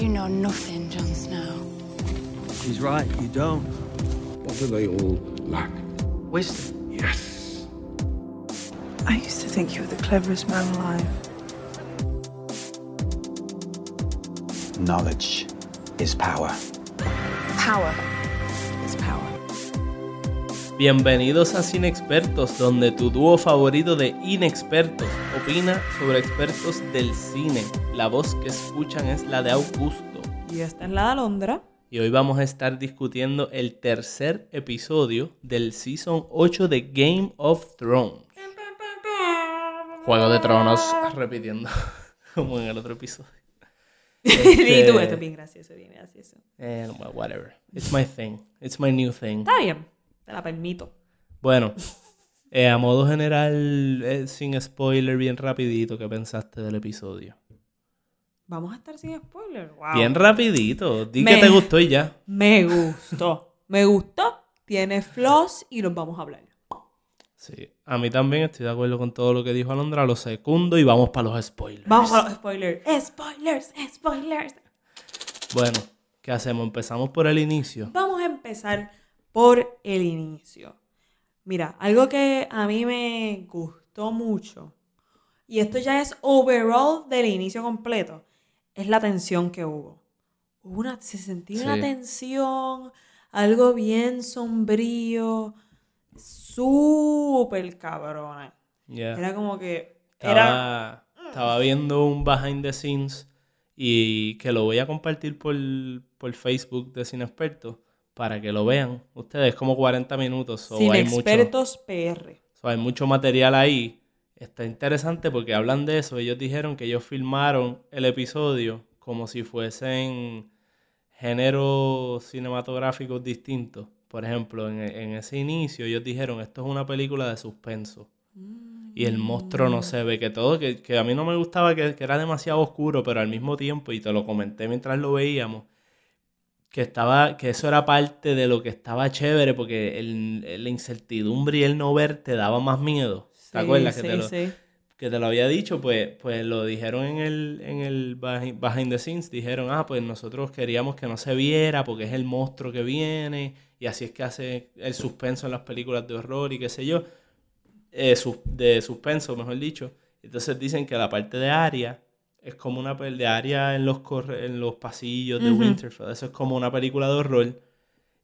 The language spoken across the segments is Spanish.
You know nothing, Jon Snow. He's right, you don't. What do they all lack? Wisdom. Yes. I used to think you were the cleverest man alive. Knowledge is power. Power is power. Bienvenidos a Cine Expertos, donde tu dúo favorito de inexpertos opina sobre expertos del cine. La voz que escuchan es la de Augusto. Y esta es la de Alondra. Y hoy vamos a estar discutiendo el tercer episodio del Season 8 de Game of Thrones. Juego de Tronos, repitiendo, como en el otro episodio. y Este- tú, esto es bien gracioso, bien gracioso. Eh, well, whatever. It's my thing. It's my new thing. Está bien, te la permito. Bueno, eh, a modo general, eh, sin spoiler, bien rapidito, ¿qué pensaste del episodio? Vamos a estar sin spoiler. Wow. Bien rapidito, di Me- que te gustó y ya. Me gustó. Me gustó. Tiene flaws y los vamos a hablar. Sí, a mí también estoy de acuerdo con todo lo que dijo Alondra, lo secundo y vamos para los spoilers. Vamos a los spoilers. Spoilers, spoilers. Bueno, ¿qué hacemos? Empezamos por el inicio. Vamos a empezar por el inicio. Mira, algo que a mí me gustó mucho, y esto ya es overall del inicio completo, es la tensión que hubo. Hubo una, se sentía una tensión, algo bien sombrío, súper cabrona. Ya. Era como que... Era, Estaba, estaba viendo un behind the scenes y que lo voy a compartir por, por Facebook de Cine Experto para que lo vean. Ustedes como 40 minutos. so sin hay mucho- expertos PR. So, hay mucho material ahí. Está interesante porque hablan de eso. Ellos dijeron que ellos filmaron el episodio como si fuesen géneros cinematográficos distintos. Por ejemplo, en, en ese inicio ellos dijeron, esto es una película de suspenso. Y el monstruo no se ve, que todo, que, que a mí no me gustaba, que, que era demasiado oscuro, pero al mismo tiempo, y te lo comenté mientras lo veíamos, que estaba, que eso era parte de lo que estaba chévere, porque el, la incertidumbre y el no ver te daba más miedo. ¿Te Sí, acuerdas que, te lo, sí. que te lo había dicho? Pues, pues lo dijeron en el, en el behi- behind the scenes, dijeron, ah, pues nosotros queríamos que no se viera porque es el monstruo que viene, y así es que hace el suspenso en las películas de horror y qué sé yo, eh, de suspenso, mejor dicho. Entonces dicen que la parte de Aria es como una de Aria en los, corre- en los pasillos de. Winterfell, eso es como una película de horror.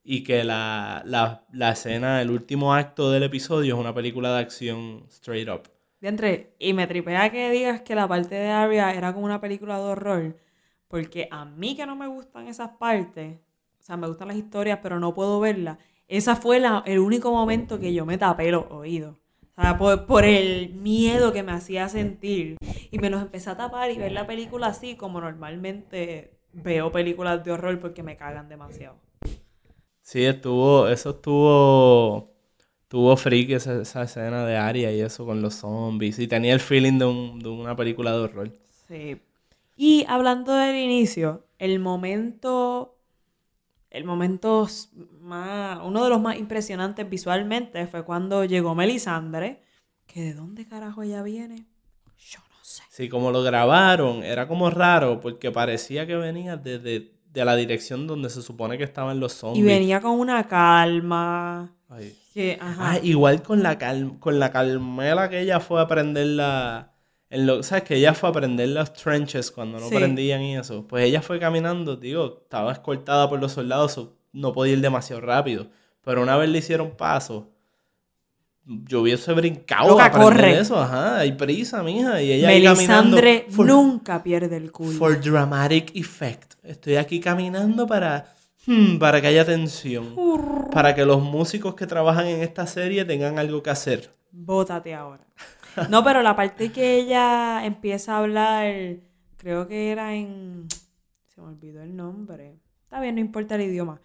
Y que la, la, la escena, el último acto del episodio es una película de acción straight up. Diantre, y me tripea que digas que la parte de Arya era como una película de horror, porque a mí que no me gustan esas partes, o sea, me gustan las historias, pero no puedo verlas, esa fue la- el único momento que yo me tapé los oídos. O sea, por, por el miedo que me hacía sentir. Y me los empecé a tapar y ver la película así como normalmente veo películas de horror porque me cagan demasiado. Sí, estuvo, eso estuvo, estuvo freak esa, esa escena de Aria y eso con los zombies. Y tenía el feeling de, un- de una película de horror. Sí. Y hablando del inicio, el momento, el momento más, uno de los más impresionantes visualmente fue cuando llegó Melisandre, que de dónde carajo ella viene, yo no sé. Sí, como lo grabaron, era como raro porque parecía que venía desde de la dirección donde se supone que estaban los Y zombies. venía con una calma, Ay. que, ajá, Ah, igual con la cal- con la calmela que ella fue a aprender la... En lo, ¿Sabes? Que ella fue a aprender los trenches cuando no Sí. prendían y eso. Pues ella fue caminando, digo, estaba escoltada por los soldados, so no podía ir demasiado rápido. Pero una vez le hicieron paso, yo hubiese brincado Loca, corre. eso. Ajá, hay prisa, mija. Y ella ahí Melisandre for- nunca pierde el culo. For dramatic effect. Estoy aquí caminando para, hmm, para que haya tensión. Para que los músicos que trabajan en esta serie tengan algo que hacer. Bótate ahora. No, pero la parte que ella empieza a hablar, creo que era en... Se me olvidó el nombre. Está bien, no importa el idioma.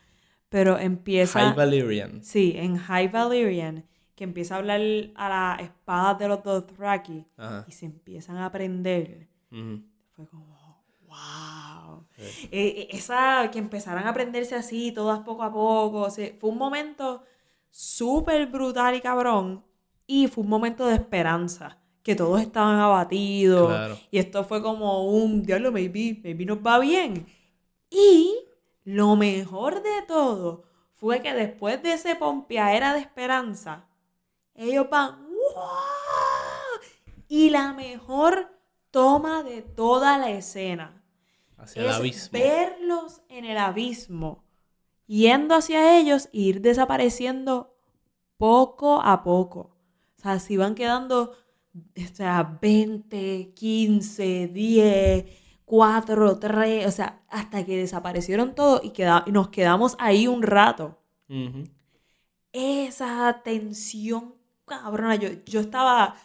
Pero empieza... High Valyrian. Sí, en High Valyrian, que empieza a hablar a las espadas de los Dothraki Ajá. y se empiezan a aprender. Ujú. Fue como, wow. Eh, eh, esa, que empezaran a aprenderse así, todas poco a poco. o sea, fue un momento súper brutal y cabrón. Y fue un momento de esperanza. Que todos estaban abatidos. Claro. Y esto fue como un, diablo, maybe, maybe nos va bien. Y lo mejor de todo fue que después de ese pompeadera de esperanza, ellos van ¡Wow! Y la mejor toma de toda la escena Hacia el es abismo. verlos en el abismo, yendo hacia ellos e ir desapareciendo poco a poco. O sea, si van quedando, o sea, 20, 15, 10, 4, 3, o sea, hasta que desaparecieron todos y, queda- y nos quedamos ahí un rato. Esa tensión cabrona, yo, yo estaba,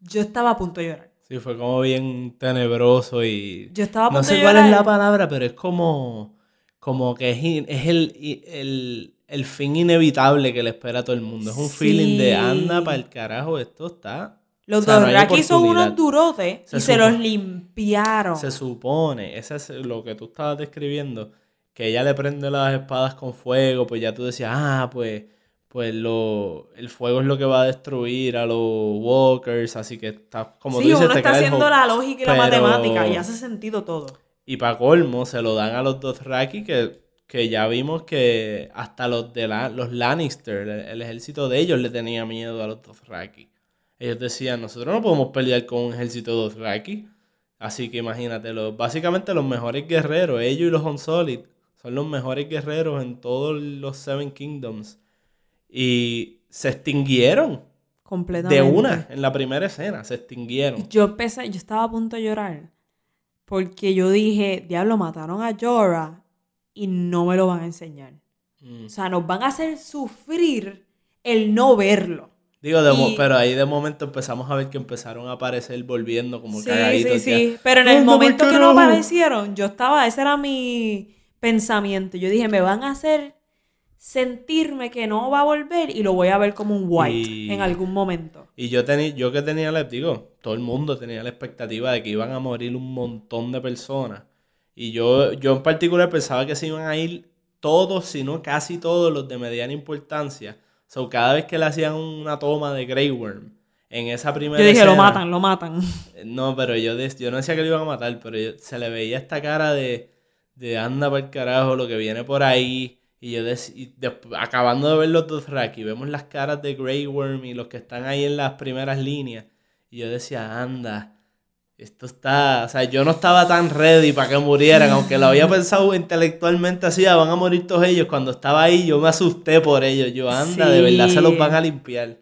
yo estaba a punto de llorar. Sí, fue como bien tenebroso y... Yo estaba a No punto sé de cuál es la palabra, pero es como... Como que es, es el, el, el fin inevitable que le espera a todo el mundo. Es un feeling de anda para el carajo, esto está... Los o sea, no son unos durotes Se y se los limpiaron. Se supone, eso es lo que tú estabas describiendo, que ella le prende las espadas con fuego, pues ya tú decías, ah, pues, pues lo, el fuego es lo que va a destruir a los walkers, así que está, como sí, tú dices, uno te está el haciendo la lógica y la matemática y hace sentido todo. Y para colmo, se lo dan a los Dothraki que, que ya vimos que hasta los de la- los Lannister, el, el ejército de ellos le tenía miedo a los Dothraki. Ellos decían, nosotros no podemos pelear con un ejército de Dothraki. Así que imagínate, los, básicamente los mejores guerreros, ellos y los Unsolid, son los mejores guerreros en todos los Seven Kingdoms. Y se extinguieron Completamente. de una, en la primera escena, se extinguieron. Yo empecé, yo estaba a punto de llorar. Porque yo dije, diablo, mataron a Jorah y no me lo van a enseñar. Mm. O sea, nos van a hacer sufrir el no verlo. Digo, de mo- Y- pero ahí de momento empezamos a ver que empezaron a aparecer volviendo como Sí, cagaditos. sí, ya. sí. Pero en el momento que no aparecieron, yo estaba, ese era mi pensamiento. Yo dije, me van a hacer sentirme que no va a volver y lo voy a ver como un white Y- en algún momento. Y yo, teni- yo que tenía digo, todo el mundo tenía la expectativa de que iban a morir un montón de personas. Y yo, yo en particular pensaba que se iban a ir todos, si no casi todos los de mediana importancia. So, cada vez que le hacían una toma de Grey Worm, en esa primera Yo dije, lo matan, lo matan. No, pero yo, de- yo no decía que lo iban a matar, pero yo- se le veía esta cara de, de anda para el carajo, lo que viene por ahí. Y yo dec- y de- acabando de ver los dos Raki, vemos las caras de Grey Worm y los que están ahí en las primeras líneas. Y yo decía, anda, esto está. O sea, yo no estaba tan ready para que murieran, aunque lo había pensado intelectualmente así, "Ah, van a morir todos ellos. Cuando estaba ahí, yo me asusté por ellos. Yo, anda, de verdad se los van a limpiar.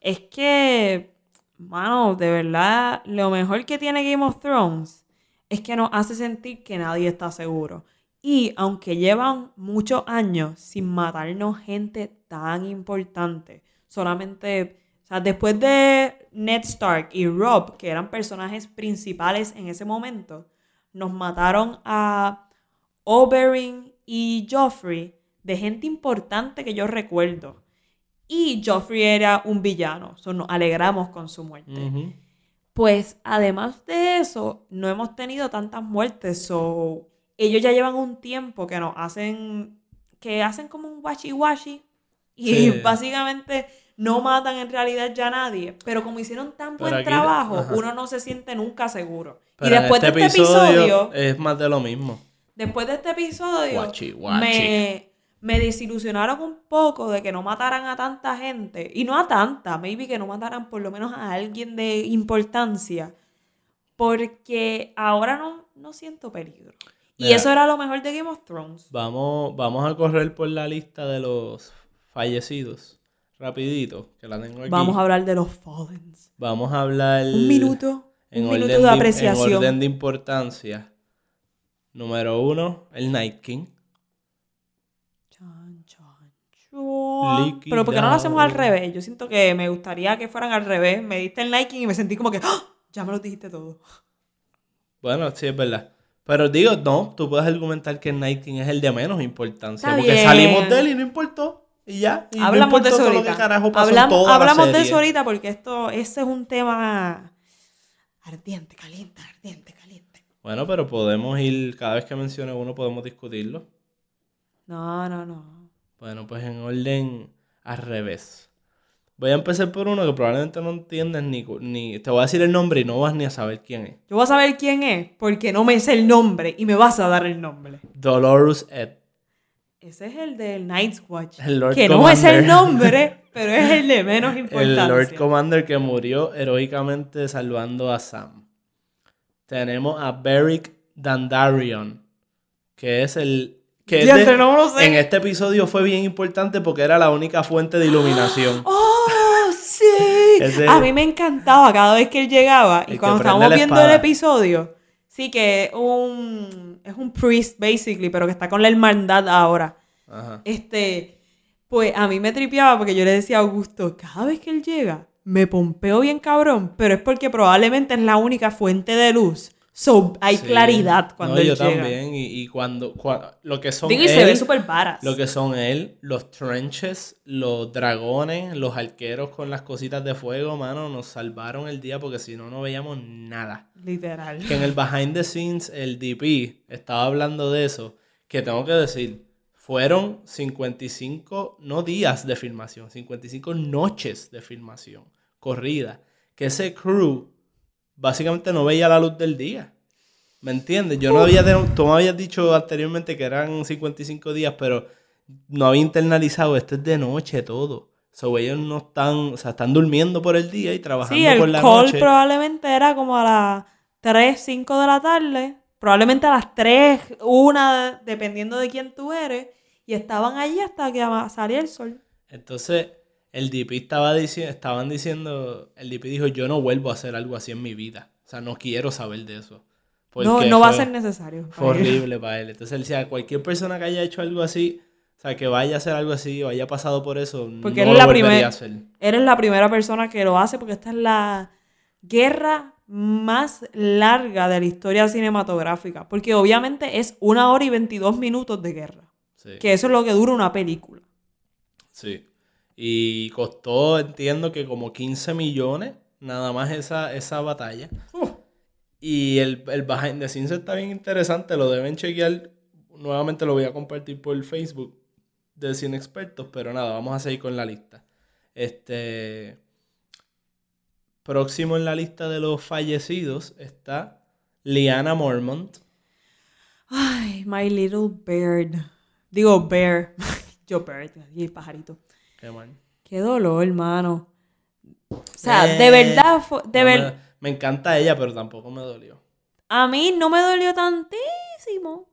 Es que, mano, de verdad, lo mejor que tiene Game of Thrones es que nos hace sentir que nadie está seguro. Y aunque llevan muchos años sin matarnos gente tan importante, solamente, o sea, después de Ned Stark y Rob, que eran personajes principales en ese momento, nos mataron a Oberyn y Joffrey de gente importante que yo recuerdo. Y Joffrey era un villano, so nos alegramos con su muerte. Pues además de eso, no hemos tenido tantas muertes. So, ellos ya llevan un tiempo que nos hacen, que hacen como un washi washi. Y Sí. básicamente no matan en realidad ya a nadie. Pero como hicieron tan Pero buen aquí- trabajo, ajá. uno no se siente nunca seguro. Pero y después de este episodio, es más de lo mismo. después de este episodio, Guachi, guachi. me, me desilusionaron un poco de que no mataran a tanta gente. Y no a tanta, maybe que no mataran por lo menos a alguien de importancia. Porque ahora no, no siento peligro. Y eso era lo mejor de Game of Thrones. Vamos, vamos a correr por la lista de los fallecidos. Rapidito, que la tengo aquí. Vamos a hablar de los Fallens. Vamos a hablar... Un minuto. en un orden minuto de En apreciación. orden de importancia. Número uno, el Night King. Chan, chan, chan. Liquidado. Pero ¿por qué no lo hacemos al revés? Yo siento que me gustaría que fueran al revés. Me diste el Nike y me sentí como que ¡Ah! ya me lo dijiste todo. Bueno, sí, es verdad. Pero digo, no, tú puedes argumentar que el Night King es el de menos importancia. Está porque bien. salimos de él y no importó. Y ya. Y no hablamos de eso ahorita. carajo pasó en Hablam- toda la hablamos de eso ahorita porque esto, ese es un tema ardiente, caliente, ardiente, caliente. Bueno, pero podemos ir, cada vez que mencione uno podemos discutirlo. No, no, no. Bueno, pues en orden al revés. Voy a empezar por uno que probablemente no entiendes ni, ni... Te voy a decir el nombre y no vas ni a saber quién es. Yo voy a saber quién es porque no me sé el nombre y me vas a dar el nombre. Dolores Ed. Ese es el del Night's Watch. El Lord que no es el nombre, pero es el de menos importancia. El Lord Commander que murió heroicamente salvando a Sam. Tenemos a Beric Dandarion, que es el... Que es de- Diantre, no lo sé. En este episodio fue bien importante porque era la única fuente de iluminación. ¡Oh, sí! Ese- A mí me encantaba cada vez que él llegaba. Y cuando estábamos viendo el episodio, sí que es un, es un priest, basically, pero que está con la hermandad ahora. Ajá. Este, pues a mí me tripeaba porque yo le decía a Augusto, cada vez que él llega, me pompeo bien cabrón, pero es porque probablemente es la única fuente de luz. So, hay Sí. claridad cuando No, él yo llega. también. Y, y cuando, cua- Lo que son Digo, y se él- ve súper varas. Lo que son él, los trenches, los dragones, los arqueros con las cositas de fuego, mano, nos salvaron el día porque si no, no veíamos nada. Literal. Que en el behind the scenes, el DP estaba hablando de eso, que tengo que decir, fueron 55, no días de filmación, 55 noches de filmación, corrida. Que ese crew básicamente no veía la luz del día. ¿Me entiendes? Yo no había, tú me habías dicho anteriormente que eran 55 días, pero no había internalizado, esto es de noche todo. So, ellos no están, o sea, están durmiendo por el día y trabajando Sí, por el la call noche. probablemente era como a las 3, 5 de la tarde. Probablemente a las 3, 1, dependiendo de quién tú eres. Y estaban allí hasta que salía el sol. Entonces, el DP estaba diciendo, estaban diciendo, el DP dijo, yo no vuelvo a hacer algo así en mi vida. O sea, no quiero saber de eso. No, no va a ser necesario. Fue horrible para él. Entonces él decía, cualquier persona que haya hecho algo así, o sea, que vaya a hacer algo así o haya pasado por eso, Porque no él es lo la a hacer. Eres la primera persona que lo hace porque esta es la guerra más larga de la historia cinematográfica. Porque obviamente es una hora y 22 minutos de guerra. Sí, Que eso es lo que dura una película. sí. Y costó, entiendo que como 15 millones, nada más esa, esa batalla. Y el, el behind the scenes está bien interesante, lo deben chequear. Nuevamente lo voy a compartir por Facebook de Cine Expertos, pero nada, vamos a seguir con la lista. Este. Próximo en la lista de los fallecidos está Liana Mormont. Ay, my little bird. Digo bear. Yo bird. Y el pajarito. Qué mal. Qué dolor, hermano. O sea, Eh, de verdad, fue- de no ver- me, me encanta ella, pero tampoco me dolió. a mí no me dolió tantísimo,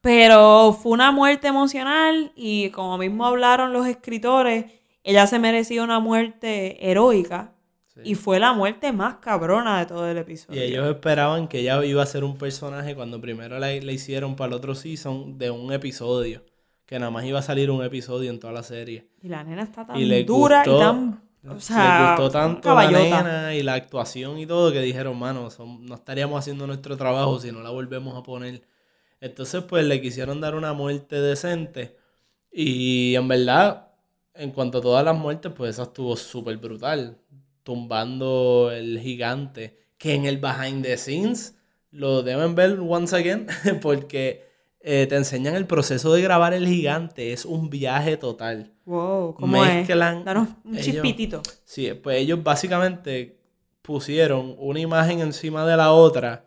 pero fue una muerte emocional y como mismo hablaron los escritores, ella se merecía una muerte heroica Sí. y fue la muerte más cabrona de todo el Y episodio. ellos esperaban que ella iba a ser un personaje cuando primero la, la hicieron para el otro season de un episodio. Que nada más iba a salir un episodio en toda la serie. Y la nena está tan Y dura gustó- y tan... O sea, Les gustó tanto la nena y la actuación y todo que dijeron, mano, son- no estaríamos haciendo nuestro trabajo si no la volvemos a poner. Entonces, pues le quisieron dar una muerte decente. Y en verdad, en cuanto a todas las muertes, pues esa estuvo súper brutal. Tumbando el gigante. Que en el behind the scenes lo deben ver once again. Porque eh, te enseñan el proceso de grabar el gigante. Es un viaje total. Wow, ¿cómo Mezclan es? Danos un ellos- chispitito. Sí, pues ellos básicamente pusieron una imagen encima de la otra.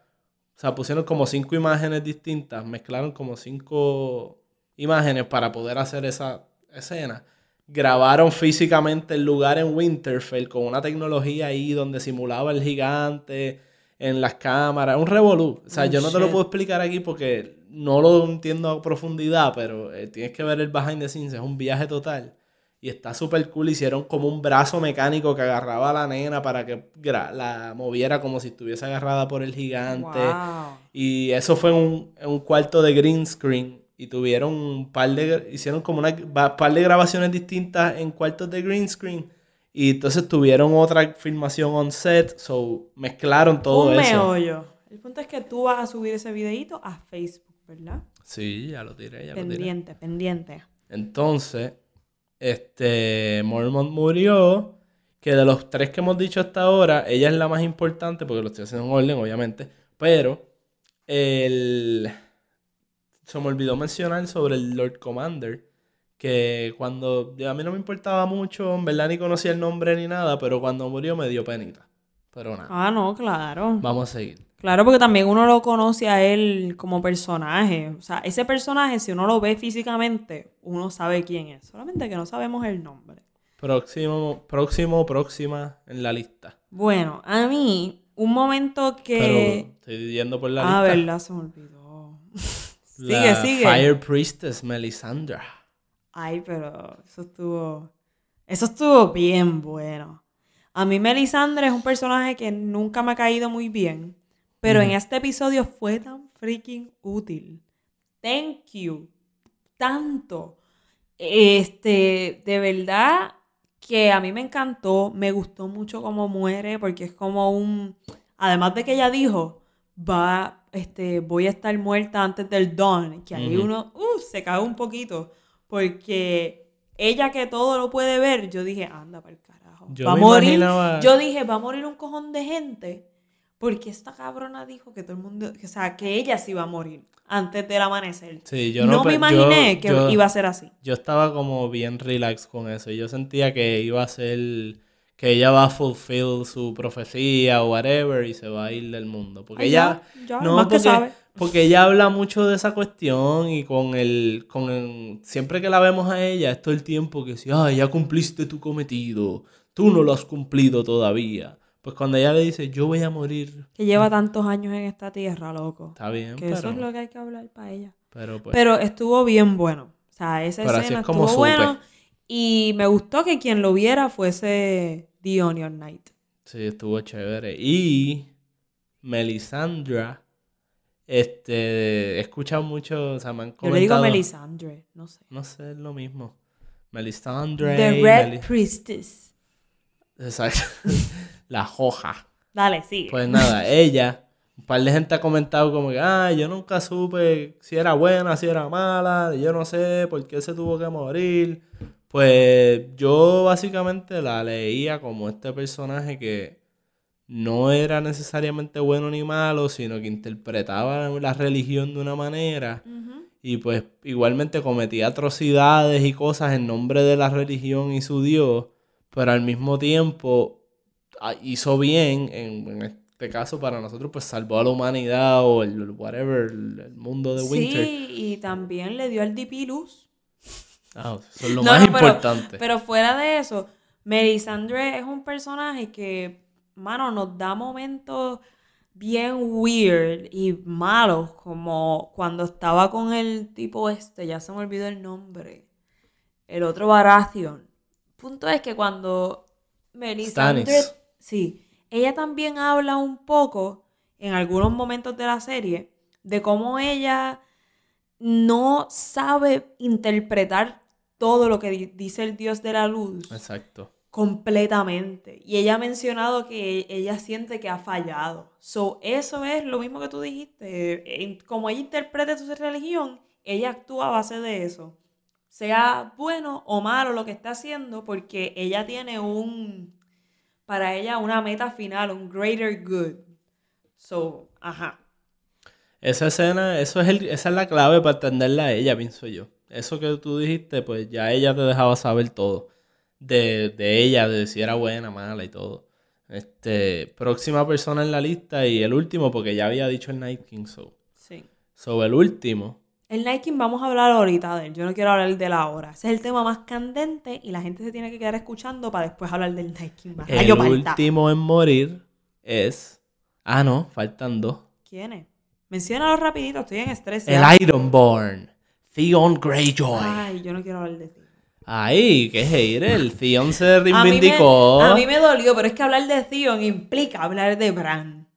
O sea, pusieron como cinco imágenes distintas, mezclaron como cinco imágenes para poder hacer esa escena. Grabaron físicamente el lugar en Winterfell con una tecnología ahí donde simulaba el gigante en las cámaras. Un revolú. O sea, Oh, yo no te lo puedo explicar aquí porque no lo entiendo a profundidad, pero eh, tienes que ver el behind the scenes. Es un viaje total. Y está súper cool. Hicieron como un brazo mecánico que agarraba a la nena para que la moviera como si estuviese agarrada por el gigante. Wow. Y eso fue en un, en un cuarto de green screen. Y tuvieron un par de... Hicieron como va- par de grabaciones distintas en cuartos de green screen. Y entonces tuvieron otra filmación on set. So, mezclaron todo un eso. meollo. El punto es que tú vas a subir ese videito a Facebook, ¿verdad? Sí, ya lo tiré, ya lo tiré. pendiente, pendiente. Entonces, este, Mormont murió, que de los tres que hemos dicho hasta ahora, ella es la más importante, porque lo estoy haciendo en orden, obviamente, pero el... Se me olvidó mencionar sobre el Lord Commander, que cuando a mí no me importaba mucho, en verdad ni conocía el nombre ni nada, pero cuando murió me dio penita. Pero nada, Ah, no, claro. vamos a seguir. Claro, porque también uno lo conoce a él como personaje. O sea, ese personaje, si uno lo ve físicamente, uno sabe quién es. Solamente que no sabemos el nombre. Próximo, próximo, próxima en la lista. Bueno, a mí, un momento Pero que... estoy yendo por la ah, lista. verdad, se me olvidó. sigue, sigue. Fire Priestess Melisandra. Ay, pero eso estuvo. Eso estuvo bien bueno. A mí, Melisandre es un personaje que nunca me ha caído muy bien. Pero en este episodio fue tan freaking útil. Thank you. Tanto. Este, de verdad que a mí me encantó. Me gustó mucho cómo muere. Porque es como un. Además de que ella dijo. Va, este, voy a estar muerta antes del dawn. Que ahí uno uh, se cae un poquito. Porque ella que todo lo puede ver, yo dije, anda para el carajo. Yo va a morir. imaginaba- Yo dije, va a morir un cojón de gente. Porque esta cabrona dijo que todo el mundo, o sea, que ella sí iba a morir antes del amanecer. Sí, yo no, no, me imaginé yo- que yo- iba a ser así. Yo estaba como bien relax con eso. Yo sentía que iba a ser. Que ella va a fulfill su profecía o whatever y se va a ir del mundo. Porque Ay, ella. ya, ya, no, más que porque, sabe. porque ella habla mucho de esa cuestión y con el. Con el- siempre que la vemos a ella, es todo el tiempo que dice, ay, ya cumpliste tu cometido. Tú no lo has cumplido todavía. Pues cuando ella le dice, yo voy a morir. Que lleva tantos años en esta tierra, loco. Está bien, Que pero. eso es lo que hay que hablar para ella. Pero pues. Pero estuvo bien bueno. O sea, esa Pero escena es como estuvo bueno. Y me gustó que quien lo viera fuese The Onion Knight. Sí, estuvo chévere. Y Melisandra, este, he escuchado mucho, o sea, me han Yo le digo Melisandre, no sé. No sé, es lo mismo. Melisandre. The Red Priestess. Exacto. La hoja. Dale, sigue. Pues nada, ella, un par de gente ha comentado como que, ah, yo nunca supe si era buena, si era mala, yo no sé por qué se tuvo que morir. Pues yo básicamente la leía como este personaje que no era necesariamente bueno ni malo, sino que interpretaba la religión de una manera y pues igualmente cometía atrocidades y cosas en nombre de la religión y su Dios, pero al mismo tiempo ah, hizo bien, en, en este caso para nosotros, pues salvó a la humanidad o el whatever, el, el mundo de Winter. Sí, y también le dio al DP luz. Ah, eso es lo No, más no, pero- importante. Pero fuera de eso, Melisandre es un personaje que, mano, nos da momentos bien weird y malos, como cuando estaba con el tipo este, ya se me olvidó el nombre, el otro Baratheon. Punto es que cuando Stannis. sí, ella también habla un poco en algunos momentos de la serie de cómo ella no sabe interpretar todo lo que di- dice el dios de la luz Exacto. completamente. Y ella ha mencionado que ella siente que ha fallado. So, eso es lo mismo que tú dijiste. Como ella interpreta su religión, ella actúa a base de eso. Sea bueno o malo lo que está haciendo, porque ella tiene un, para ella, una meta final, un greater good. So, ajá. Esa escena, eso es el, esa es la clave para entenderla a ella, pienso yo. Eso que tú dijiste, pues ya ella te dejaba saber todo. De, de ella, de si era buena, mala y todo. Este, próxima persona en la lista y el último, porque ya había dicho el Night King, so. Sí. So, el último. El King vamos a hablar ahorita de él. Yo no quiero hablar de la hora. Ese es el tema más candente y la gente se tiene que quedar escuchando para después hablar del King. más. El Rayo palta. último en morir es. Ah, no, faltan dos. ¿Quién es? Menciónalo rapidito, estoy en estrés. El ya. Ironborn. Theon Greyjoy. Ay, yo no quiero hablar de ti. Ay, qué hater. El Theon se A mí, me, reivindicó. a mí me dolió, pero es que hablar de Theon implica hablar de Bran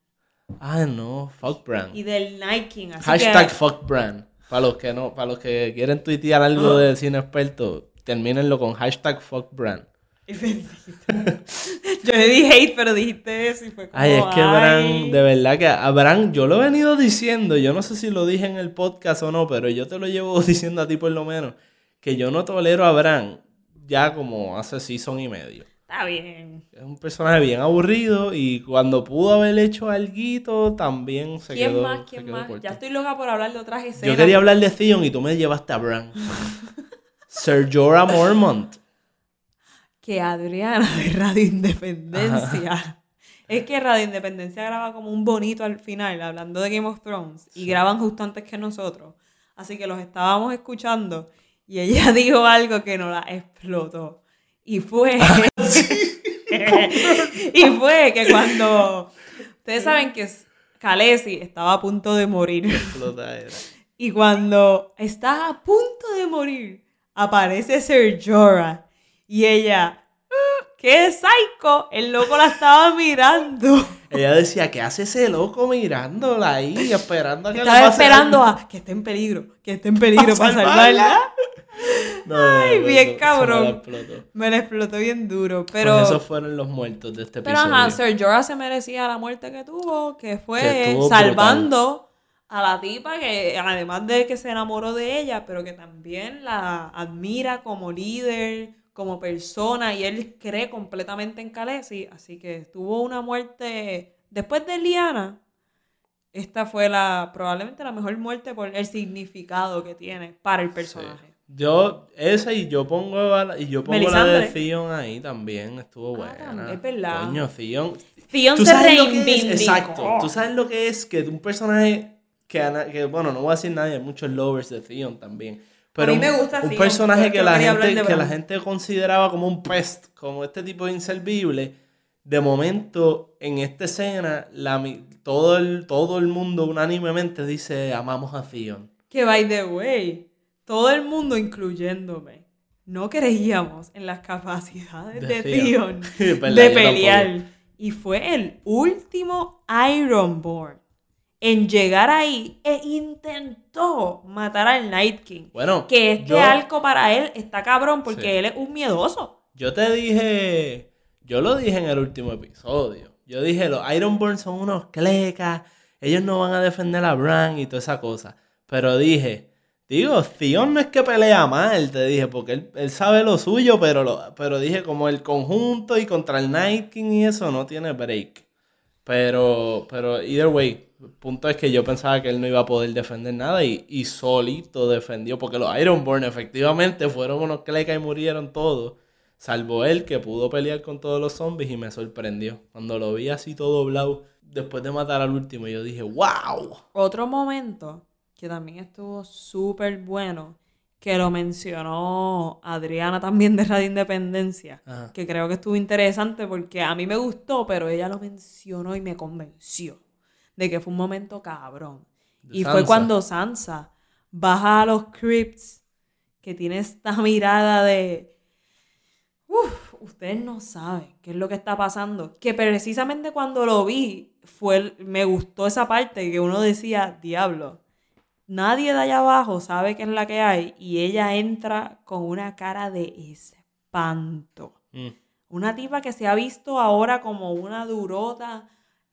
Ah, no, fuck Bran. y del. Así Hashtag que, fuck Bran. Para los que no, para los que quieren tuitear algo de cine experto, termínenlo con hashtag fuck Bran. yo le di hate, pero dijiste eso y fue como, Ay, es que Bran, de verdad que a Bran, yo lo he venido diciendo, yo no sé si lo dije en el podcast o no, pero yo te lo llevo diciendo a ti por lo menos, que yo no tolero a Bran ya como hace season y medio. Está bien. Es un personaje bien aburrido y cuando pudo haber hecho algo también se ¿Quién quedó más? ¿Quién quedó más? corto. Ya estoy loca por hablar de otras escenas. Yo quería hablar de Theon y tú me llevaste a Bran. Sir Jorah Mormont. que Adriana de Radio Independencia. Es que Radio Independencia graba como un bonito al final, hablando de Game of Thrones, y graban justo antes que nosotros. Así que los estábamos escuchando y ella dijo algo que nos la explotó. Y fue. y fue que cuando. Ustedes saben que Khaleesi estaba a punto de morir. Explotadera. Y cuando está a punto de morir, aparece Ser Jorah. Y ella, "Ah, ¡qué psycho! El loco la estaba mirando. Ella decía, ¿qué hace ese loco mirándola ahí, esperando a que Estaba esperando a que esté en peligro, que esté en peligro para salvarla. No, Ay, no, bien cabrón. me la explotó. Me la explotó bien duro. Pero, Pues esos fueron los muertos de este pero episodio. ajá, Ser Jorah se merecía la muerte que tuvo, que fue Que salvando a la tipa que, además de que se enamoró de ella, pero que también la admira como líder, como persona, y él cree completamente en Khaleesi. Así que tuvo una muerte después de Liana. Esta fue la probablemente la mejor muerte por el significado que tiene para el personaje. Yo, esa y yo pongo, a la- y yo pongo la de. Theon ahí también, estuvo Ah, buena. es verdad. Coño, Theon. Theon ¿Tú se sabes lo que es? Exacto. Tú sabes lo que es que un personaje que, bueno, no voy a decir nadie, hay muchos lovers de Theon también. Pero mí me un- gusta un Theon, personaje que, la gente, que la gente consideraba como un pest, como este tipo de inservible, de momento en esta escena la, todo, el, todo el mundo unánimemente dice amamos a Theon. Que by the way, todo el mundo, incluyéndome, no creíamos en las capacidades De de, Theon. De pelear. Y fue el último Ironborn en llegar ahí e intentó matar al Night King. Bueno, Que este yo- arco para él está cabrón porque Sí. él es un miedoso. Yo te dije, yo lo dije en el último episodio. Yo dije, los Ironborn son unos clecas, ellos no van a defender a Bran y toda esa cosa. Pero dije, digo, Theon no es que pelea mal, te dije, porque él, él sabe lo suyo, pero, lo, pero dije, como el conjunto y contra el Night King y eso no tiene break. Pero, pero, either way, punto es que yo pensaba que él no iba a poder defender nada y, y solito defendió, porque los Ironborn efectivamente fueron unos clecas y murieron todos. Salvo él que pudo pelear con todos los zombies y me sorprendió. Cuando lo vi así todo doblado, después de matar al último, yo dije, wow. Otro momento que también estuvo súper bueno, que lo mencionó Adriana también de Radio Independencia, Ajá. que creo que estuvo interesante porque a mí me gustó, pero ella lo mencionó y me convenció de que fue un momento cabrón. De y fue cuando Sansa baja a los crypts, que tiene esta mirada de... Uf, ustedes no saben qué es lo que está pasando. Que precisamente cuando lo vi, fue, el- me gustó esa parte que uno decía, diablo, nadie de allá abajo sabe qué es la que hay. Y ella entra con una cara de espanto. Mm. Una tipa que se ha visto ahora como una durota,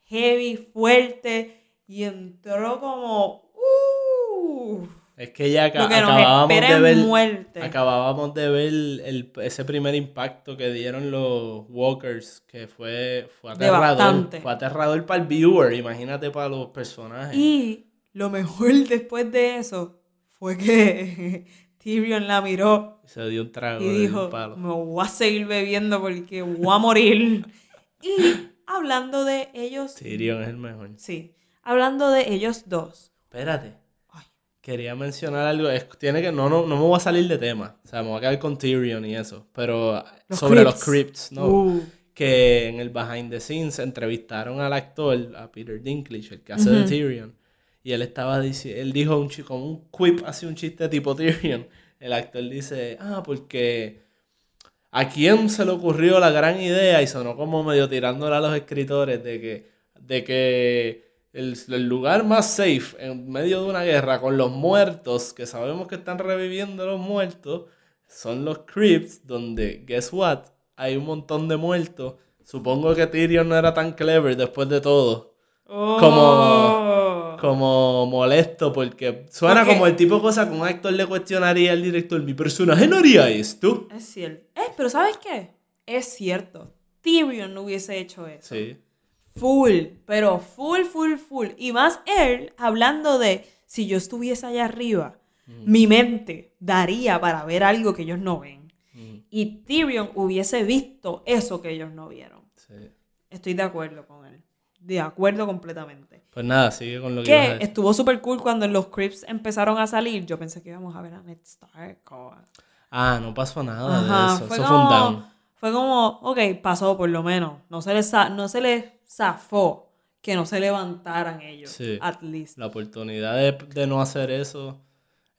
heavy, fuerte, y entró como... "Uh". Es que ya que acabábamos de ver. muerte. Acabábamos de ver el- ese primer impacto que dieron los Walkers, que fue, fue aterrador. Fue aterrador para el viewer, imagínate para los personajes. Y lo mejor después de eso fue que Tyrion la miró Se dio un trago y dijo, palo. me voy a seguir bebiendo porque voy a morir. y hablando de ellos, Tyrion es el mejor. sí, hablando de ellos dos. Espérate. Ay. Quería mencionar algo. Es- tiene que, no, no, no me voy a salir de tema. O sea, me voy a quedar con Tyrion y eso. Pero Los sobre los crypts. ¿no? Uh, Que en el behind the scenes entrevistaron al actor, a Peter Dinklage, el que hace de. Tyrion. Y él estaba él dijo un chi- como un quip, así un chiste tipo Tyrion. El actor dice, ah, porque ¿a quién se le ocurrió la gran idea? Y sonó como medio tirándole a los escritores de que, de que el, el lugar más safe en medio de una guerra con los muertos, que sabemos que están reviviendo los muertos, son los crypts, donde, guess what, hay un montón de muertos. Supongo que Tyrion no era tan clever después de todo. Oh. Como molesto, porque suena como el tipo de cosa que un actor le cuestionaría al director. Mi personaje no haría esto. Es cierto. Eh, pero ¿sabes qué? Es cierto. Tyrion no hubiese hecho eso. Sí. Full, pero full, full, full. Y más él hablando de si yo estuviese allá arriba, Mi mente daría para ver algo que ellos no ven. Mm, Y Tyrion hubiese visto eso que ellos no vieron. sí. Estoy de acuerdo con él. De acuerdo completamente. Pues nada, sigue con lo que Que estuvo súper cool cuando los Crips empezaron a salir. Yo pensé que íbamos a ver a Ned Stark. o a- Ah, no pasó nada Ajá, de eso. fue Eso fue un como, down. fue como, ok, pasó por lo menos. No se les, no se les zafó que no se levantaran ellos. Sí. At least. La oportunidad de, de no hacer eso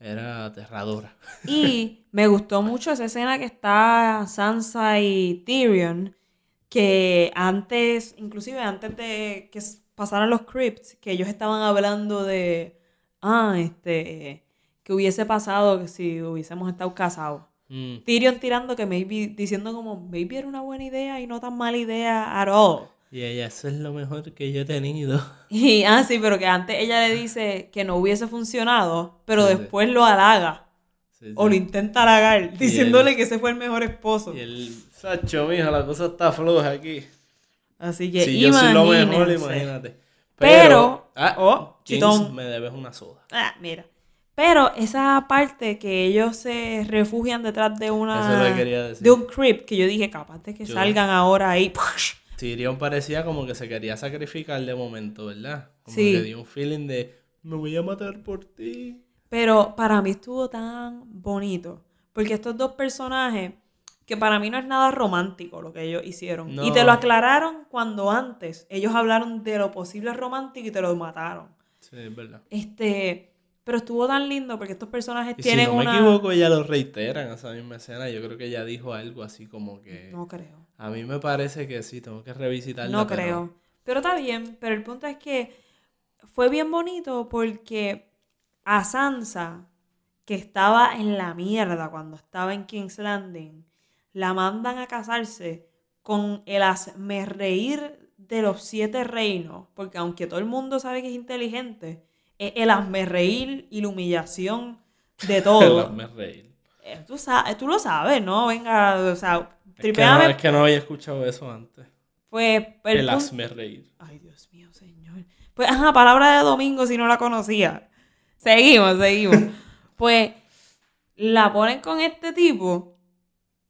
era aterradora. Y me gustó mucho esa escena que está Sansa y Tyrion, que antes, inclusive antes de que pasaran los crypts, que ellos estaban hablando de, ah, este, que hubiese pasado si hubiésemos estado casados. Mm, Tyrion tirando que maybe, diciendo como, maybe era una buena idea y no tan mala idea at all. Y ella, eso es lo mejor que yo he tenido. Y, ah, sí, pero que antes ella le dice que no hubiese funcionado, pero Sí, sí. después lo halaga. Sí. O lo intenta halagar, él- diciéndole que ese fue el mejor esposo. Y el Sacho, mija, la cosa está floja aquí. Así que Si yo soy lo mejor, imagínate. Pero- ah, oh, James, chitón. me debes una soda. Ah, mira. Pero esa parte que ellos se refugian detrás de una Eso quería decir. de un crypt que yo dije capaz de que Yo- salgan ahora ahí. Tyrion parecía como que se quería sacrificar de momento, ¿verdad? Como Sí. que dio un feeling de, me voy a matar por ti. Pero para mí estuvo tan bonito. Porque estos dos personajes, que para mí no es nada romántico lo que ellos hicieron. No. Y te lo aclararon cuando antes ellos hablaron de lo posible romántico y te lo mataron. Sí, es verdad. Este, pero estuvo tan lindo porque estos personajes Y si tienen no me una... equivoco, ella lo reitera en esa misma escena. Yo creo que ella dijo algo así como que... No creo. A mí me parece que sí, tengo que revisitarla. No pero- creo. Pero está bien, pero el punto es que fue bien bonito porque a Sansa, que estaba en la mierda cuando estaba en King's Landing, la mandan a casarse con el reír de los siete reinos, porque aunque todo el mundo sabe que es inteligente, es el reír y la humillación de todo. me reír. Eh, tú, sa- tú lo sabes, ¿no? Venga, o sea, Es que, no, tripeame. es que no había escuchado eso antes. Pues, el El hazme reír. Ay, Dios mío, señor. Pues, ajá, palabra de domingo si no la conocía. Seguimos, seguimos. pues, la ponen con este tipo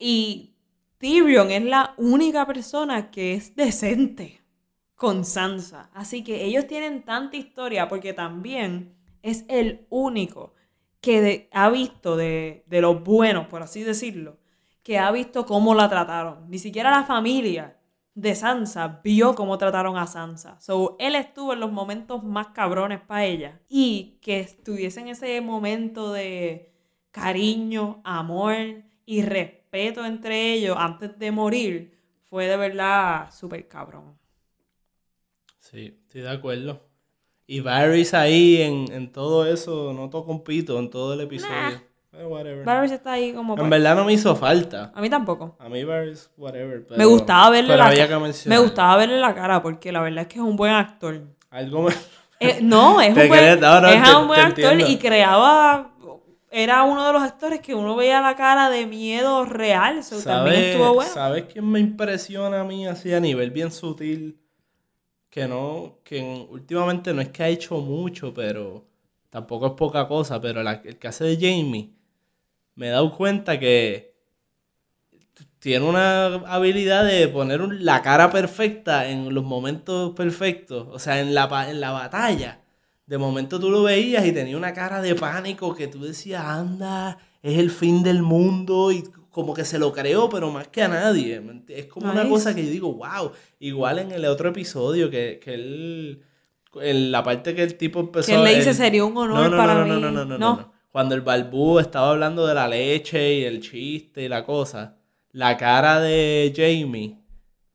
y Tyrion es la única persona que es decente con Sansa. Así que ellos tienen tanta historia porque también es el único que ha visto de, de los buenos, por así decirlo, que ha visto cómo la trataron. Ni siquiera la familia de Sansa vio cómo trataron a Sansa. So, él estuvo en los momentos más cabrones para ella. Y que estuviese en ese momento de cariño, amor y respeto entre ellos antes de morir, fue de verdad súper cabrón. Sí, estoy de acuerdo. Y Varys ahí en, en todo eso, no toco un pito en todo el episodio. Whatever. Varys está ahí como... en verdad no me hizo falta. a mí tampoco. A mí Varys, whatever. me gustaba verle pero la había Me gustaba verle la cara porque la verdad es que es un buen actor. Algo me... Eh, no, es un buen, quería- no, no, es te- un buen actor entiendo. y creaba... Era uno de los actores que uno veía la cara de miedo real. So, también ¿Sabes, estuvo bueno. ¿Sabes quién me impresiona a mí así a nivel bien sutil? Que no, que en- últimamente no es que ha hecho mucho, pero tampoco es poca cosa, pero la- el que hace de Jamie, me he dado cuenta que tiene una habilidad de poner un- la cara perfecta en los momentos perfectos, o sea, en la, en la batalla. De momento tú lo veías y tenía una cara de pánico que tú decías, anda, es el fin del mundo y como que se lo creó, pero más que a nadie. ¿me enti- Es como una cosa que yo digo, wow. Igual en el otro episodio que, que él, en la parte que el tipo empezó Que él le dice, "Sería un honor No, no, para no, no, mí". No, no, no, no, No. Cuando el balbú estaba hablando de la leche y el chiste y la cosa, la cara de Jamie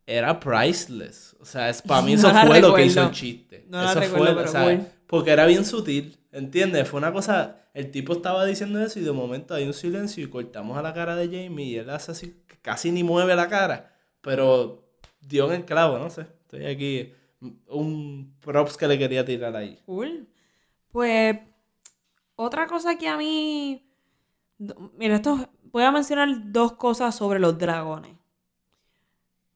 era priceless. O sea, es, para mí eso fue lo que recuerdo. hizo el chiste. Eso recuerdo, fue, pero o sea, cool. Porque era bien sutil, ¿entiendes? Fue una cosa, el tipo estaba diciendo eso y de momento hay un silencio y cortamos a la cara de Jamie y él hace así, casi ni mueve la cara, pero dio en el clavo, no sé. Estoy aquí, un props que le quería tirar ahí. Cool. Pues, otra cosa que a mí. Mira, esto. Voy a mencionar dos cosas sobre los dragones.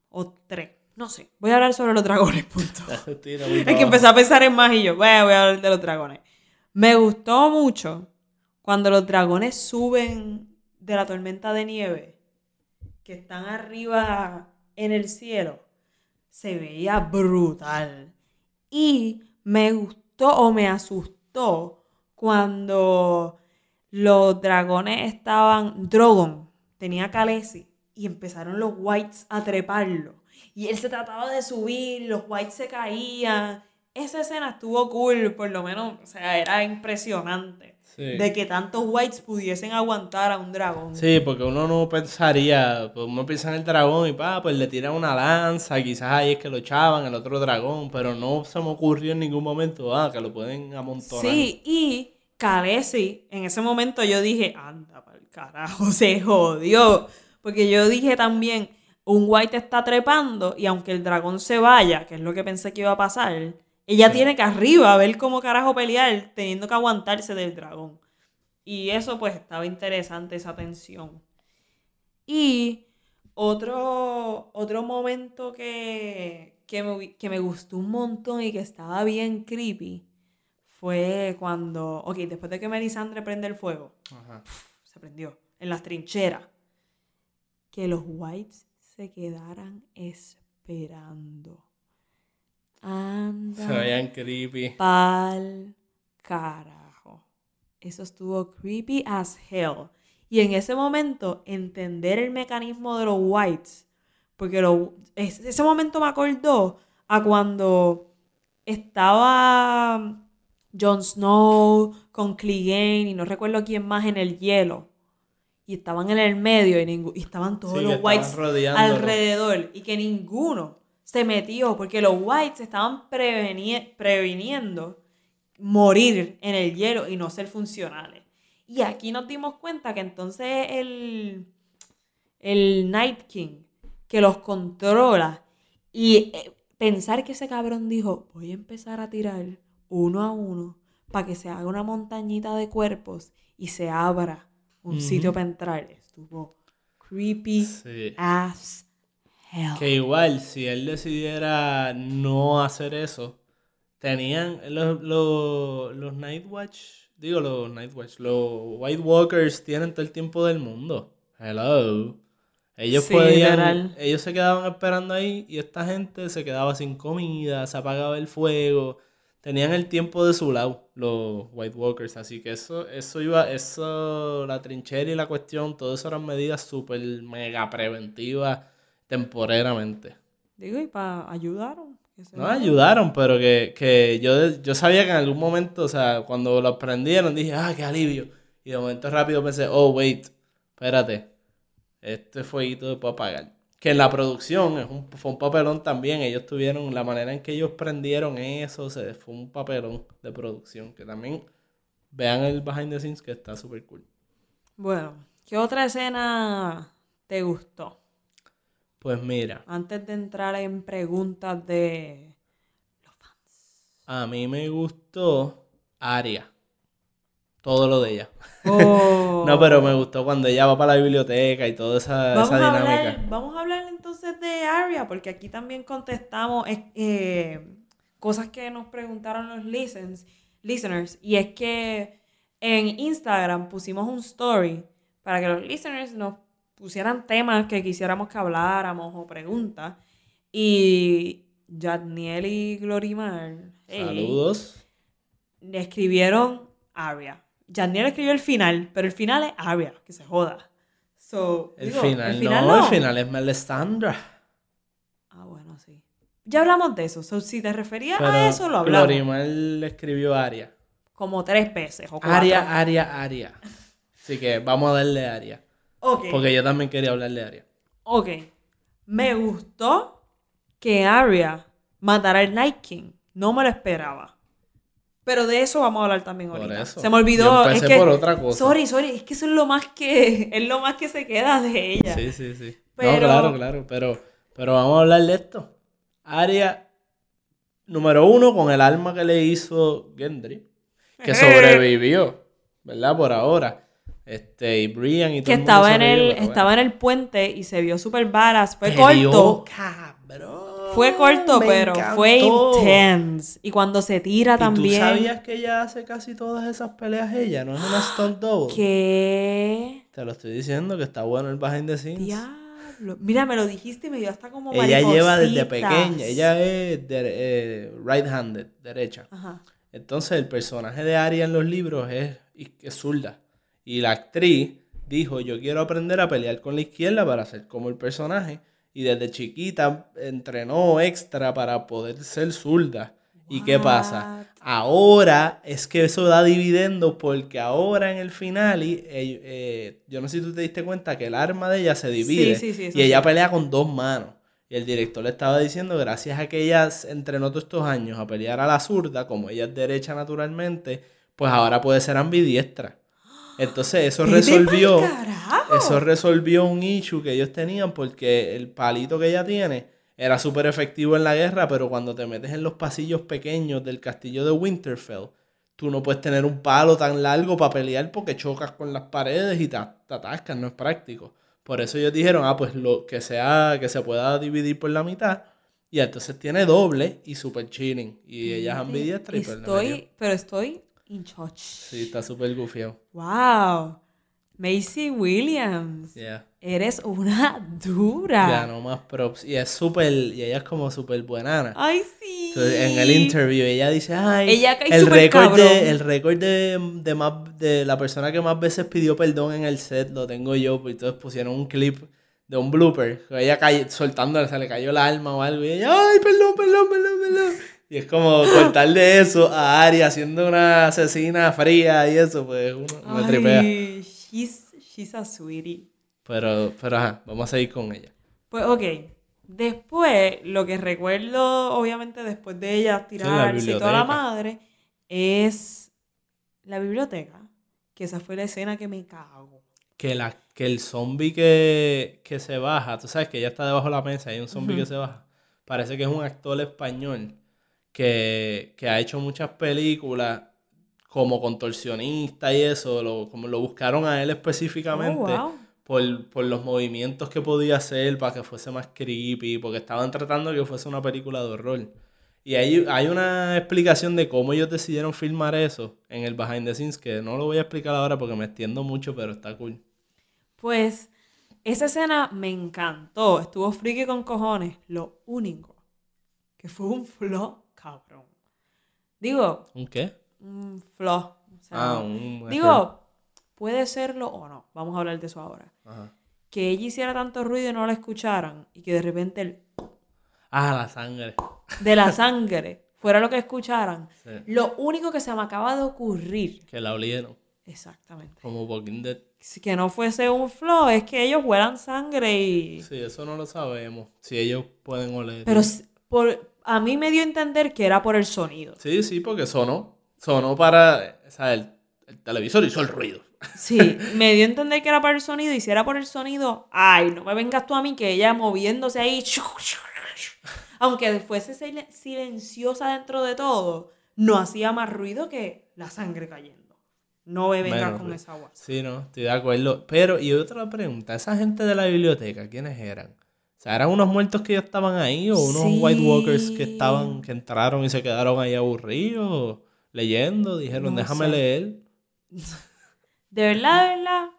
O tres. No sé. Voy a hablar sobre los dragones, punto. Es que empecé a pensar en más y yo, bueno, voy a hablar de los dragones. Me gustó mucho cuando los dragones suben de la tormenta de nieve, que están arriba en el cielo, se veía brutal. Y me gustó o me asustó cuando los dragones estaban. Drogon tenía Khaleesi y empezaron los whites a treparlo. Y él se trataba de subir, los whites se caían. Esa escena estuvo cool, por lo menos, o sea, era impresionante. Sí. De que tantos whites pudiesen aguantar a un dragón. Sí, porque uno no pensaría, pues uno piensa en el dragón y pa, pues le tiran una lanza, quizás ahí es que lo echaban, el otro dragón, pero no se me ocurrió en ningún momento, ah, que lo pueden amontonar. Sí, y Khaleesi, en ese momento yo dije, anda pa'l carajo, se jodió. Porque yo dije también, un white está trepando y aunque el dragón se vaya, que es lo que pensé que iba a pasar, ella tiene que arriba ver cómo carajo pelear teniendo que aguantarse del dragón. Y eso pues estaba interesante, esa tensión. Y otro, otro momento que, que, me, que me gustó un montón y que estaba bien creepy fue cuando, ok, después de que Melisandre prende el fuego, Ajá. se prendió, en las trincheras, que los whites se quedaran esperando. Anda. Se veían creepy. Pal carajo. Eso estuvo creepy as hell. Y en ese momento, entender el mecanismo de los whites. Porque lo, es- ese momento me acordó a cuando estaba Jon Snow con Clegane y no recuerdo quién más en el hielo. Y estaban en el medio y, y estaban todos Sí, los whites alrededor. Y que ninguno se metió porque los whites estaban preveni- previniendo morir en el hielo y no ser funcionales. Y aquí nos dimos cuenta que entonces el, el Night King que los controla y eh, pensar que ese cabrón dijo, voy a empezar a tirar uno a uno para que se haga una montañita de cuerpos y se abra un sitio para entrar. Estuvo creepy Sí. as hell. Que igual, si él decidiera no hacer eso, tenían los, los, los Nightwatch, digo los Nightwatch, los White Walkers tienen todo el tiempo del mundo. Hello. Ellos Sí, podían, literal. ellos se quedaban esperando ahí y esta gente se quedaba sin comida, se apagaba el fuego. Tenían el tiempo de su lado, los White Walkers, así que eso, eso iba, eso, la trinchera y la cuestión, todo eso eran medidas súper mega preventivas temporeramente. Digo, y para ayudaron. No ayudaron, pero que, que yo, yo sabía que en algún momento, o sea, cuando lo prendieron, dije, ah, qué alivio. Y de momento rápido pensé, oh, wait, espérate, este fueguito puedo apagar. Que en la producción es un- fue un papelón también. Ellos tuvieron la manera en que ellos prendieron eso, se, fue un papelón de producción. Que también vean el behind the scenes que está súper cool. Bueno, ¿qué otra escena te gustó? Pues mira, Antes de entrar en preguntas de... a mí me gustó Aria. Todo lo de ella. Oh. No, pero me gustó cuando ella va para la biblioteca y toda esa, vamos esa a, dinámica. hablar, vamos a hablar entonces de Aria, porque aquí también contestamos eh, cosas que nos preguntaron los listens, listeners. Y es que en Instagram pusimos un story para que los listeners nos pusieran temas que quisiéramos que habláramos o preguntas. Y Jadniel y Glorimar hey, Saludos. le escribieron Aria. Jadniel escribió el final, pero el final es Aria, que se joda. So, El, digo, final, no, el final es Melisandra. Ah, bueno, sí. Ya hablamos de eso. So, si te referías Pero a eso, lo hablamos. Glorimar le escribió Aria. Como tres veces o cuatro. Aria, Aria, Aria. Así que vamos a darle Aria. Ok. Porque yo también quería hablar de Aria. Ok. Me gustó que Arya matara al Night King. No me lo esperaba. Pero de eso vamos a hablar también Por ahorita. eso. Se me olvidó. Es que, por otra cosa. Sorry, sorry. Es que eso es lo más que, es lo más que se queda de ella. Sí, sí, sí. Pero- No, claro, claro. Pero, pero vamos a hablar de esto. Aria, número uno, con el arma que le hizo Gendry, que sobrevivió, ¿verdad? Por ahora. Este, y Brian y todo que el mundo estaba en el estaba en el puente y se vio súper varas. Fue corto. cabrón. Fue corto, me pero fue intense. Y cuando se tira ¿Y también. tú sabías que ella hace casi todas esas peleas ella? ¿No es una stunt double? ¿Qué? Te lo estoy diciendo que está bueno el behind the scenes. Diablo. Mira, me lo dijiste y me dio hasta como Ella lleva desde pequeña. Ella es de- eh, right-handed, derecha. Ajá. Entonces el personaje de Arya en los libros es, es zurda. Y la actriz dijo, yo quiero aprender a pelear con la izquierda para ser como el personaje. Y desde chiquita entrenó extra para poder ser zurda. ¿Y qué pasa? Ahora es que eso da dividendos porque ahora en el final, eh, eh, yo no sé si tú te diste cuenta que el arma de ella se divide sí, sí, eso y ella sí. pelea con dos manos. Y el director le estaba diciendo, gracias a que ella entrenó todos estos años a pelear a la zurda, como ella es derecha naturalmente, pues ahora puede ser ambidiestra. Entonces eso resolvió, eso resolvió un issue que ellos tenían porque el palito que ella tiene era súper efectivo en la guerra, pero cuando te metes en los pasillos pequeños del castillo de Winterfell, tú no puedes tener un palo tan largo para pelear porque chocas con las paredes y te, te atascas, no es práctico. Por eso ellos dijeron, ah, pues lo que sea, que se pueda dividir por la mitad. Y entonces tiene doble y super chilling. Y ella es ambidiestra y pues. Estoy, pero estoy in. Sí, está súper gufiado. Wow. Macy Williams. Yeah. Eres una dura. Ganó más props. Y es súper, y ella es como súper buenana. Ay, sí. Entonces, en el interview ella dice, ay, Ella cae el récord de, el récord de, de más de la persona que más veces pidió perdón en el set lo tengo yo, pues entonces pusieron un clip de un blooper, que ella soltando, se le cayó la alma o algo, y ella, ay, perdón, perdón, perdón, perdón. Y es como cortarle eso a Ari haciendo una asesina fría y eso, pues uno me tripea. She's, she's a sweetie. Pero, pero ajá, vamos a seguir con ella. Pues ok. Después, lo que recuerdo, obviamente, después de ella tirarse y toda la madre, es la biblioteca. Que esa fue la escena que me cago. que, la, que el zombie que, que se baja, tú sabes que ella está debajo de la mesa y hay un zombie que se baja. Parece que es un actor español que, que ha hecho muchas películas como contorsionista y eso, lo, como lo buscaron a él específicamente Oh, wow. por, por los movimientos que podía hacer para que fuese más creepy, porque estaban tratando que fuese una película de horror. Y hay, hay una explicación de cómo ellos decidieron filmar eso en el behind the scenes, que no lo voy a explicar ahora porque me extiendo mucho, pero está cool. Pues esa escena me encantó. Estuvo friki con cojones. Lo único que fue un cabrón. Digo, ¿Un qué? un flow. o sea, Ah, un... digo, puede serlo o no. Vamos a hablar de eso ahora. Ajá. Que ella hiciera tanto ruido y no la escucharan. Y que de repente el Ah, la sangre. de la sangre fuera lo que escucharan. Sí. Lo único que se me acaba de ocurrir. Que la olieron. Exactamente. Como Walking Dead. Que no fuese un flow, es que ellos huelan sangre y. Sí, eso no lo sabemos. Si ellos pueden oler. Pero por, a mí me dio a entender que era por el sonido. Sí, sí, porque sonó. Sonó para... O sea, el, el televisor hizo el ruido. Sí, me dio a entender que era por el sonido. Y si era por el sonido, ay, no me vengas tú a mí que ella moviéndose ahí. Aunque fuese sil- silenciosa dentro de todo, no hacía más ruido que la sangre cayendo. No me vengas con ruido. esa agua. Sí, no, estoy de acuerdo. Pero, y otra pregunta, esa gente de la biblioteca, ¿quiénes eran? O sea, ¿eran unos muertos que ya estaban ahí o unos Sí. White Walkers que estaban, que entraron y se quedaron ahí aburridos, leyendo, dijeron, No déjame sé. leer? De verdad, de verdad,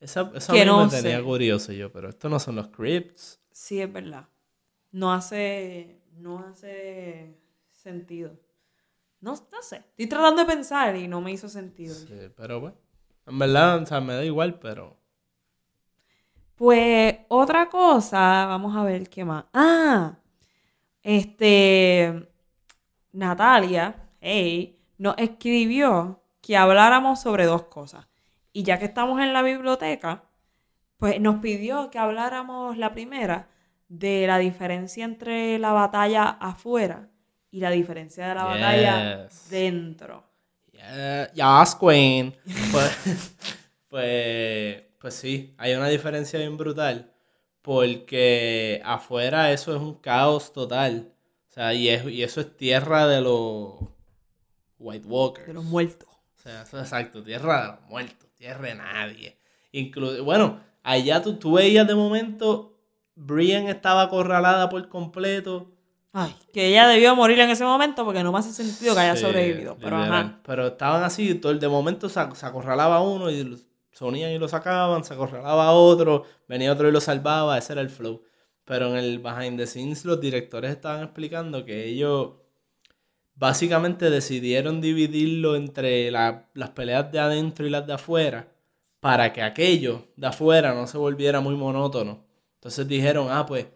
Esa, eso Que no me tenía curioso yo, pero estos no son los crypts. sí es verdad. No hace, no hace sentido. No, no sé. Estoy tratando de pensar y no me hizo sentido. Sí, pero bueno, en verdad, o sea, me da igual, pero... Pues otra cosa, vamos a ver qué más. Ah, este, Natalia, hey, nos escribió que habláramos sobre dos cosas. Y ya que estamos en la biblioteca, pues nos pidió que habláramos la primera de la diferencia entre la batalla afuera y la diferencia de la batalla dentro. Yeah, yes, Queen. Pues, pues, pues sí, hay una diferencia bien brutal. Porque afuera eso es un caos total. O sea, y, es- y eso es tierra de los White Walkers. De los muertos. O sea, eso es exacto, tierra de los muertos, tierra de nadie. Inclu bueno, allá tú, tú veías de momento, Brienne estaba acorralada por completo Ay, que ella debió morir en ese momento porque no me hace sentido que haya Sí, sobrevivido. Pero ajá. Pero estaban así, todo de momento se, se acorralaba uno y se unían y lo sacaban, se acorralaba a otro, venía otro y lo salvaba, ese era el flow. Pero en el behind the scenes los directores estaban explicando que ellos básicamente decidieron dividirlo entre la- las peleas de adentro y las de afuera para que aquello de afuera no se volviera muy monótono. Entonces dijeron, ah, pues,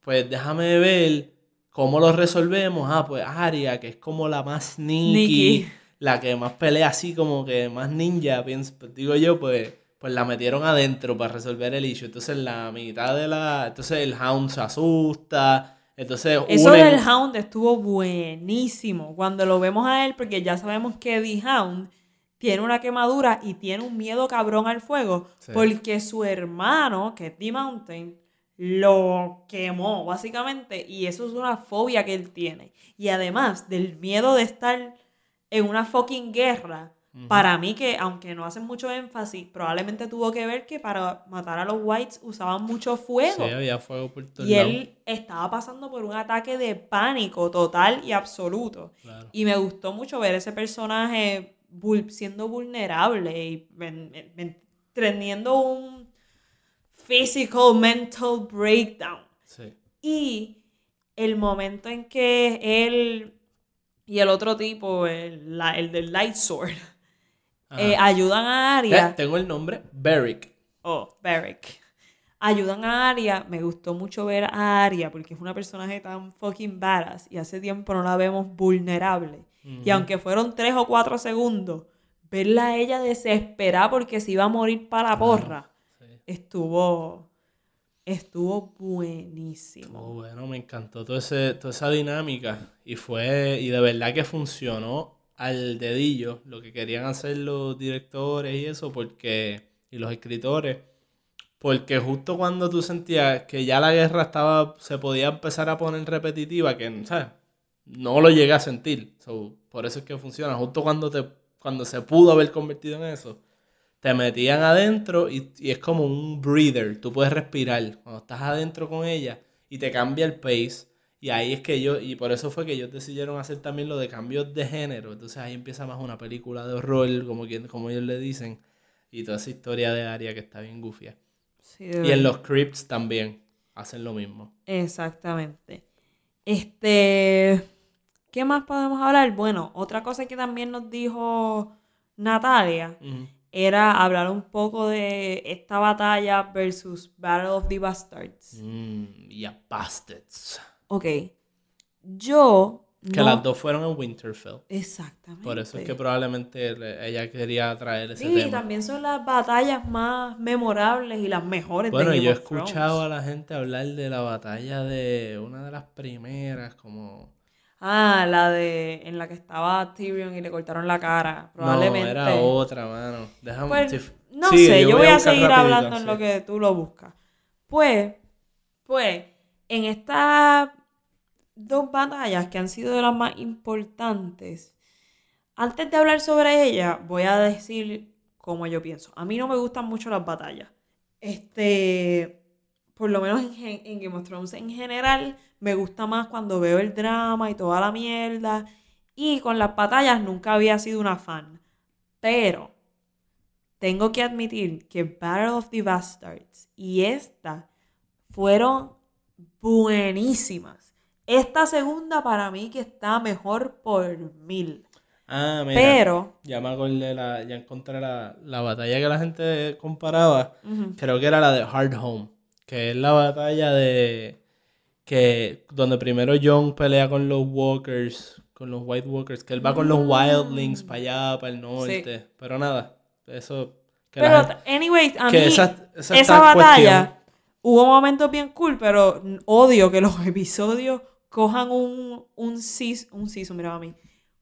pues déjame ver cómo lo resolvemos. Ah, pues Aria, que es como la más sneaky. La que más pelea así como que más ninja, pienso, pues, digo yo, pues, pues la metieron adentro para resolver el issue. Entonces la mitad de la... Entonces el Hound se asusta. Entonces Eso unen- del Hound estuvo buenísimo. Cuando lo vemos a él, porque ya sabemos que The Hound tiene una quemadura y tiene un miedo cabrón al fuego, Sí. porque su hermano, que es The Mountain, lo quemó, básicamente, y eso es una fobia que él tiene. Y además del miedo de estar en una fucking guerra, para mí que, aunque no hacen mucho énfasis, probablemente tuvo que ver que para matar a los whites usaban mucho fuego. Sí, había fuego por todos Y él estaba pasando por un ataque de pánico total y absoluto. Claro. Y me gustó mucho ver ese personaje siendo vulnerable y teniendo un physical mental breakdown. Sí. Y el momento en que él y el otro tipo, el, la- el del Light Sword, eh, ayudan a Arya. Eh, tengo el nombre, Beric. Oh, Beric. Ayudan a Arya. Me gustó mucho ver a Arya porque es una personaje tan fucking badass y hace tiempo no la vemos vulnerable. Y aunque fueron tres o cuatro segundos, verla a ella desesperada porque se iba a morir para la porra, estuvo, estuvo buenísimo. Oh, bueno, me encantó todo ese, toda esa dinámica. Y fue, y de verdad que funcionó al dedillo lo que querían hacer los directores y eso, porque, y los escritores. Porque justo cuando tú sentías que ya la guerra estaba, se podía empezar a poner repetitiva, que, ¿sabes? No lo llegué a sentir. So, por eso es que funciona. Justo cuando, te, cuando se pudo haber convertido en eso, te metían adentro y, y es como un breather. Tú puedes respirar cuando estás adentro con ella y te cambia el pace. Y ahí es que yo, y por eso fue que ellos decidieron hacer también lo de cambios de género. Entonces ahí empieza más una película de horror, como, quien, como ellos le dicen. Y toda esa historia de Aria que está bien gufia. Sí, Y en los Crypts también hacen lo mismo. Exactamente. Este, ¿qué más podemos hablar? Bueno, otra cosa que también nos dijo Natalia. Era hablar un poco de esta batalla versus Battle of the Bastards. Mm, ya bastards. Ok, yo Que no- las dos fueron en Winterfell. Exactamente. Por eso es que probablemente le- ella quería traer ese Sí, tema. también son las batallas más memorables y las mejores Bueno, de Game yo he Thrones. escuchado a la gente hablar de la batalla de una de las primeras, como... Ah, la de en la que estaba Tyrion y le cortaron la cara. Probablemente. No, era otra, mano. Déjame... Pues, no sí, sé, yo voy a, seguir rapidito, hablando en sí. lo que tú lo buscas. Pues, pues, en estas dos batallas que han sido de las más importantes, antes de hablar sobre ellas, voy a decir cómo yo pienso. A mí no me gustan mucho las batallas. Este, por lo menos en, en Game of Thrones en general, me gusta más cuando veo el drama y toda la mierda. Y con las batallas nunca había sido una fan. Pero tengo que admitir que Battle of the Bastards y esta fueron buenísimas. Esta segunda para mí que está mejor por mil. Ah, mira. Pero, Ya me acordé, la, ya encontré la, la batalla que la gente comparaba. Creo que era la de Hard Home. Que es la batalla de... que Donde primero Jon pelea con los Walkers, con los White Walkers. Que él va con los Wildlings para allá, para el norte. Pero nada, eso... que pero, gente- anyway, a que mí esa- esa batalla cuestión. hubo momentos bien cool, pero odio que los episodios cojan un, un, seas- un season, mira a mí,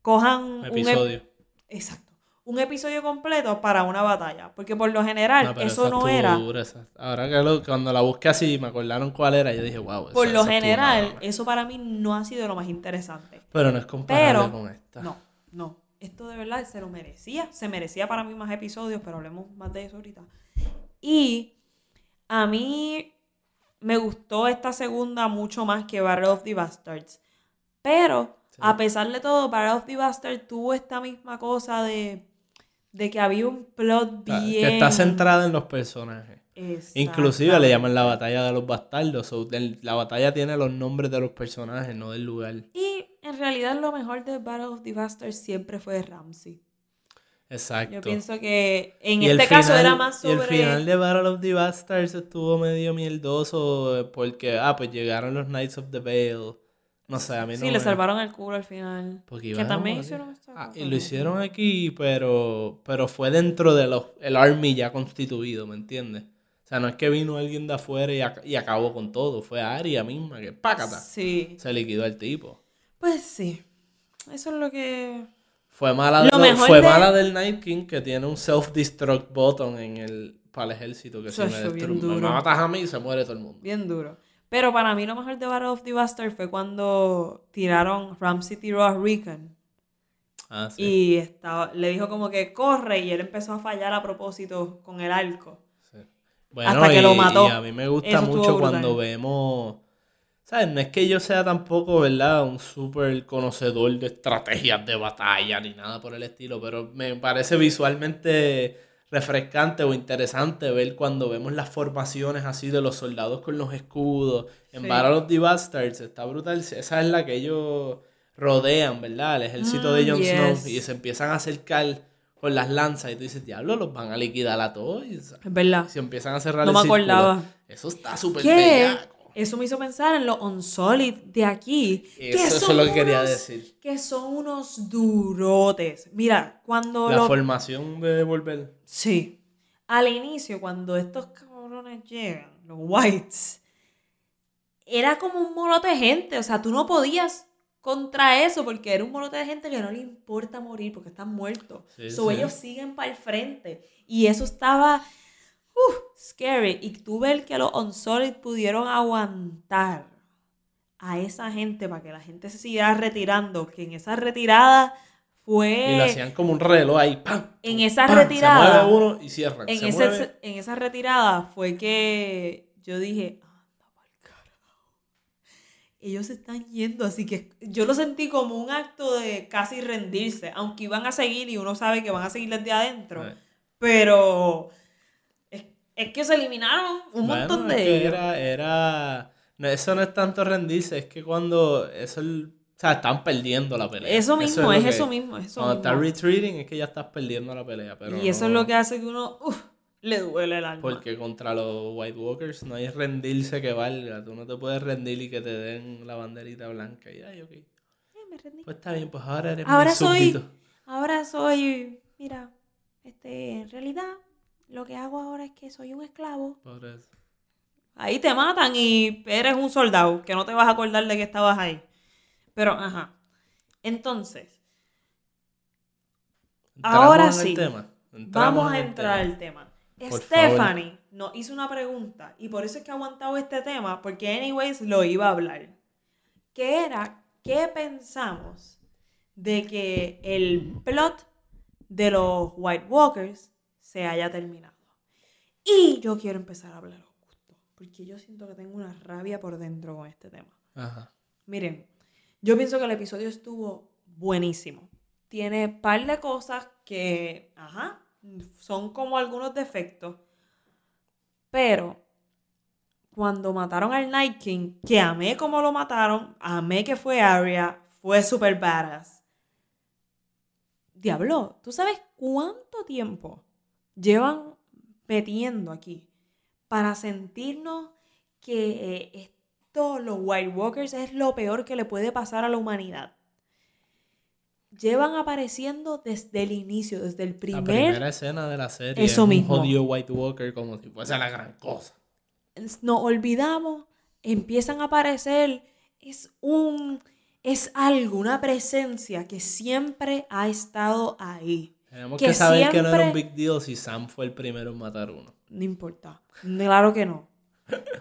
cojan un ep- episodio. exacto, un episodio completo para una batalla, porque por lo general No, eso no era, dura, esa. Ahora que lo- cuando la busqué así me acordaron cuál era, yo dije, wow. por esa- lo esa estuvo general eso para mí no ha sido lo más interesante. Pero no es comparable Pero, con esta. no, no. Esto de verdad se lo merecía. Se merecía para mí más episodios, pero hablemos más de eso ahorita. Y a mí me gustó esta segunda mucho más que Battle of the Bastards. Pero, a pesar de todo, Battle of the Bastard tuvo esta misma cosa de, de que había un plot bien... Que está centrada en los personajes. Inclusive le llaman la batalla de los bastardos. so, la batalla tiene los nombres de los personajes, no del lugar. Y en realidad lo mejor de Battle of the Bastard siempre fue Ramsey. Exacto. Yo pienso que en Y este caso final- era más Y el sobre... final de Battle of the Bastards estuvo medio mierdoso eh, porque, ah, pues llegaron los Knights of the Vale. No sé, a mí no Sí, le salvaron el culo al final. Porque que a también hicieron Ah, y lo hicieron aquí, pero, pero fue dentro de los, el army ya constituido, ¿me entiendes? O sea, no es que vino alguien de afuera y, ac- y acabó con todo. Fue Aria misma que pácata. Sí. Se liquidó al tipo. Pues sí. Eso es lo que... Fue mala, de- Lo fue de- mala del Night King que tiene un self-destruct button en el, para el ejército que si me, Chacho, bien destru- me matas a mí se muere todo el mundo. Bien duro. Pero para mí lo mejor de Battle of the Bastard fue cuando tiraron, Ramsey tiró a Rickon. Ah, sí. Y estaba, le dijo como que corre y él empezó a fallar a propósito con el arco. sí. Bueno, hasta que y, lo mató. y a mí me gusta Eso mucho cuando vemos... ¿Sabes? No es que yo sea tampoco, ¿verdad? Un súper conocedor de estrategias de batalla ni nada por el estilo, pero me parece visualmente refrescante o interesante ver cuando vemos las formaciones así de los soldados con los escudos. En Sí. Battle of the Bastards está brutal. Esa es la que ellos rodean, ¿verdad? El ejército de Mm, Jon yes. Snow y se empiezan a acercar con las lanzas y tú dices, diablo, los van a liquidar a todos. Es verdad. se empiezan a cerrar No el me círculo. acordaba. Eso está súper. Eso me hizo pensar en los Unsolid de aquí. que Eso- eso es lo que quería unos- decir. Que son unos durotes. Mira, cuando La formación de volver. Sí. Al inicio, cuando estos cabrones llegan, los whites, era como un molote de gente. O sea, tú no podías contra eso porque era un molote de gente que no le importa morir porque están muertos. Sí, so, sí. ellos siguen para el frente. Y eso estaba uf, scary. Y tú ves que los Unsolid pudieron aguantar a esa gente para que la gente se siguiera retirando. Que en esa retirada fue... Y lo hacían como un reloj ahí. ¡pam! En esa ¡pam! retirada. Se mueve uno y cierran. en, se ese- mueve. en esa retirada fue que yo dije, anda pa'l carajo. Ellos se están yendo, así que yo lo sentí como un acto de casi rendirse, aunque iban a seguir y uno sabe que van a seguir desde adentro. Pero es, que se eliminaron un Bueno, montón de ellos. Era, era... no, eso no es tanto rendirse, es que cuando eso... el- O sea, están perdiendo la pelea. Eso mismo, es, eso mismo, es eso Cuando estás retreating es que ya estás perdiendo la pelea. Pero y eso no- es lo que hace que uno uf, le duele el alma. Porque contra los White Walkers no hay rendirse que valga. Tú no te puedes rendir y que te den la banderita blanca. Y ay, ok. Eh, me rendí. Pues está bien, pues ahora eres Ahora mi soy, súbdito. ahora soy, mira, este, en realidad, lo que hago ahora es que soy un esclavo. Por eso. Ahí te matan y eres un soldado, que no te vas a acordar de que estabas ahí. Pero, ajá. Entonces, Ahora sí. tema. Vamos a entrar tema. al tema. Por Stephanie nos hizo una pregunta y por eso es que ha aguantado este tema, porque anyways lo iba a hablar. Que era, ¿qué pensamos de que el plot de los White Walkers se haya terminado? Y yo quiero empezar a hablar justo, porque yo siento que tengo una rabia por dentro con este tema. Ajá. Miren, yo pienso que el episodio estuvo buenísimo. Tiene par de cosas que, ajá, son como algunos defectos. Pero cuando mataron al Night King, que amé como lo mataron, amé que fue Arya, fue super badass. Diablo, ¿tú sabes cuánto tiempo llevan metiendo aquí para sentirnos que eh, esto, los White Walkers, es lo peor que le puede pasar a la humanidad? Llevan apareciendo desde el inicio, desde el La primer primera escena de la serie Eso es mismo. un jodido White Walker como si fuese la gran cosa. nos olvidamos, empiezan a aparecer, es un, es algo, una presencia que siempre ha estado ahí. Tenemos Que que, saber que no era un big deal si Sam fue el primero en matar uno. No importa, claro que no.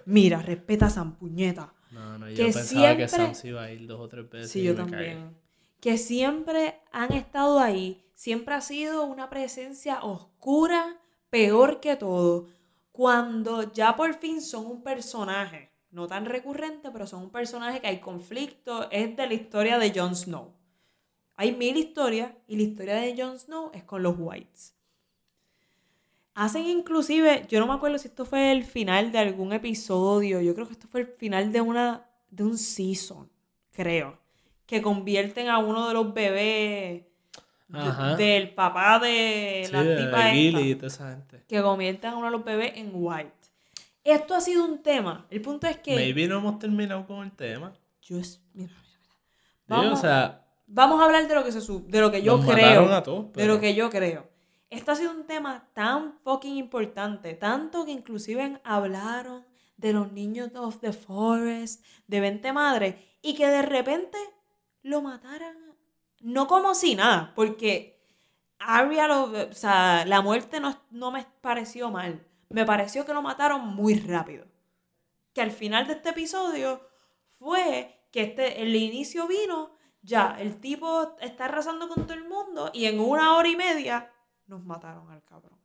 Mira, respeta a San Puñeta. No, no, yo Que pensaba que siempre- Sam se iba a ir dos o tres veces. Sí, yo me cagué. también. Que siempre han estado ahí, siempre ha sido una presencia oscura, peor que todo. Cuando ya por fin son un personaje, no tan recurrente, pero son un personaje que hay conflicto, es de la historia de Jon Snow. Hay mil historias y la historia de Jon Snow es con los Whites. Hacen inclusive, yo no me acuerdo si esto fue el final de algún episodio, yo creo que esto fue el final de una de un season, creo, que convierten a uno de los bebés de- del papá de Sí, la de tipa Gilly esta y toda esa gente. que convierten a uno de los bebés en white. Esto ha sido un tema. El punto es que Maybe no hemos terminado con el tema. yo es- mira, mira, mira. Vamos, o sea, vamos a hablar de lo que se su- de lo que yo nos creo, a todos. de lo que yo creo. Esto ha sido un tema tan fucking importante, tanto que inclusive hablaron de los niños of the forest, de 20 madres, y que de repente lo mataran. No como si nada, porque Arya, lo, o sea, la muerte no, no me pareció mal. Me pareció que lo mataron muy rápido. Que al final de este episodio fue que este, el inicio vino, ya, el tipo está arrasando con todo el mundo y en una hora y media nos mataron al cabrón.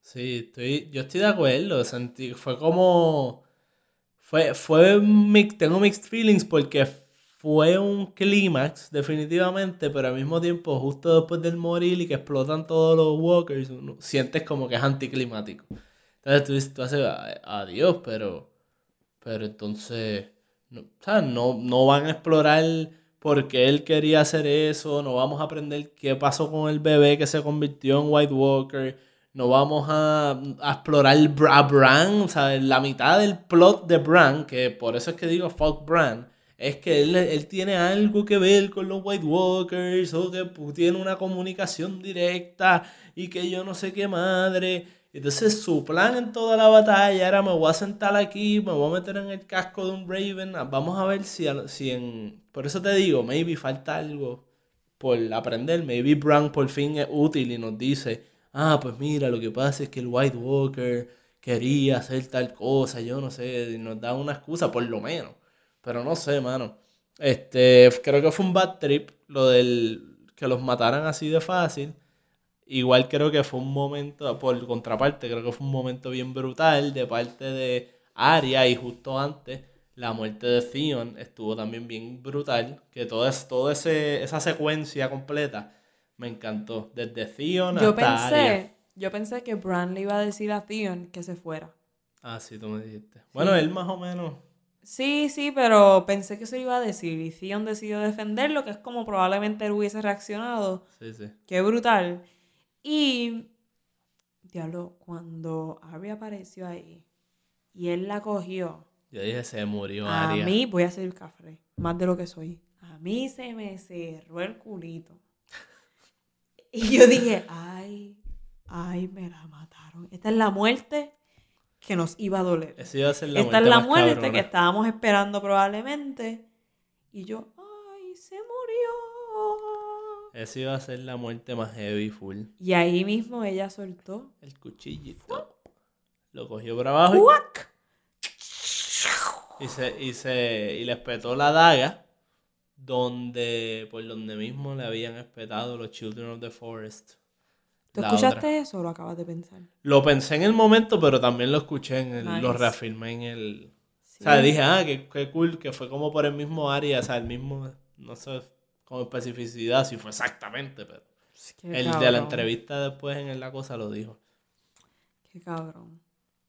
Sí, estoy, yo estoy de acuerdo. Sentí, fue como. Fue, fue tengo mixed feelings porque fue un clímax, definitivamente, pero al mismo tiempo, justo después del morir y que explotan todos los walkers, sientes como que es anticlimático. Entonces tú, tú haces "A- adiós, pero. Pero entonces. No, ¿sabes? No, no van a explorar por qué él quería hacer eso, no vamos a aprender qué pasó con el bebé que se convirtió en White Walker, no vamos a, a explorar a Bran, o sea, la mitad del plot de Bran, que por eso es que digo fuck Bran, es que él, él tiene algo que ver con los White Walkers, o que tiene una comunicación directa, y que yo no sé qué madre. Entonces su plan en toda la batalla era me voy a sentar aquí, me voy a meter en el casco de un Raven, ah, vamos a ver si, si en... Por eso te digo, maybe falta algo por aprender, maybe Bran por fin es útil y nos dice, ah, pues mira, lo que pasa es que el White Walker quería hacer tal cosa, yo no sé, y nos da una excusa por lo menos, pero no sé, mano. Este, creo que fue un bad trip lo del que los mataran así de fácil. Igual creo que fue un momento, por contraparte, creo que fue un momento bien brutal de parte de Arya y justo antes la muerte de Theon estuvo también bien brutal, que toda todo ese, esa secuencia completa me encantó, desde Theon Yo hasta pensé, yo pensé que Bran le iba a decir a Theon que se fuera. Ah, sí, tú me dijiste. Bueno, él más o menos, Sí, sí, pero pensé que se iba a decir y Theon decidió defenderlo, que es como probablemente él hubiese reaccionado. sí, sí. Qué brutal. Y, diablo, cuando Arya apareció ahí y él la cogió, Yo dije, se murió a Arya. mí, voy a ser café, más de lo que soy. A mí se me cerró el culito. Y yo dije, ay, ay, me la mataron. Esta es la muerte que nos iba a doler. Esa iba a ser la Esta es la muerte cabrona. que estábamos esperando probablemente. Y yo. Esa iba a ser la muerte más heavy, full. Y ahí mismo ella soltó. El cuchillito. Lo cogió por abajo y- ¡Cuac! y, se, y, se, y le espetó la daga donde, por donde mismo le habían espetado los Children of the Forest. ¿Tú escuchaste otra. eso o lo acabas de pensar? Lo pensé en el momento, pero también lo escuché en el, lo reafirmé en el... Sí. O sea, dije, ah, qué, qué cool, que fue como por el mismo área, o sea, el mismo, no sé, con especificidad si fue exactamente, pero Qué el de la entrevista después en la cosa lo dijo. Qué cabrón.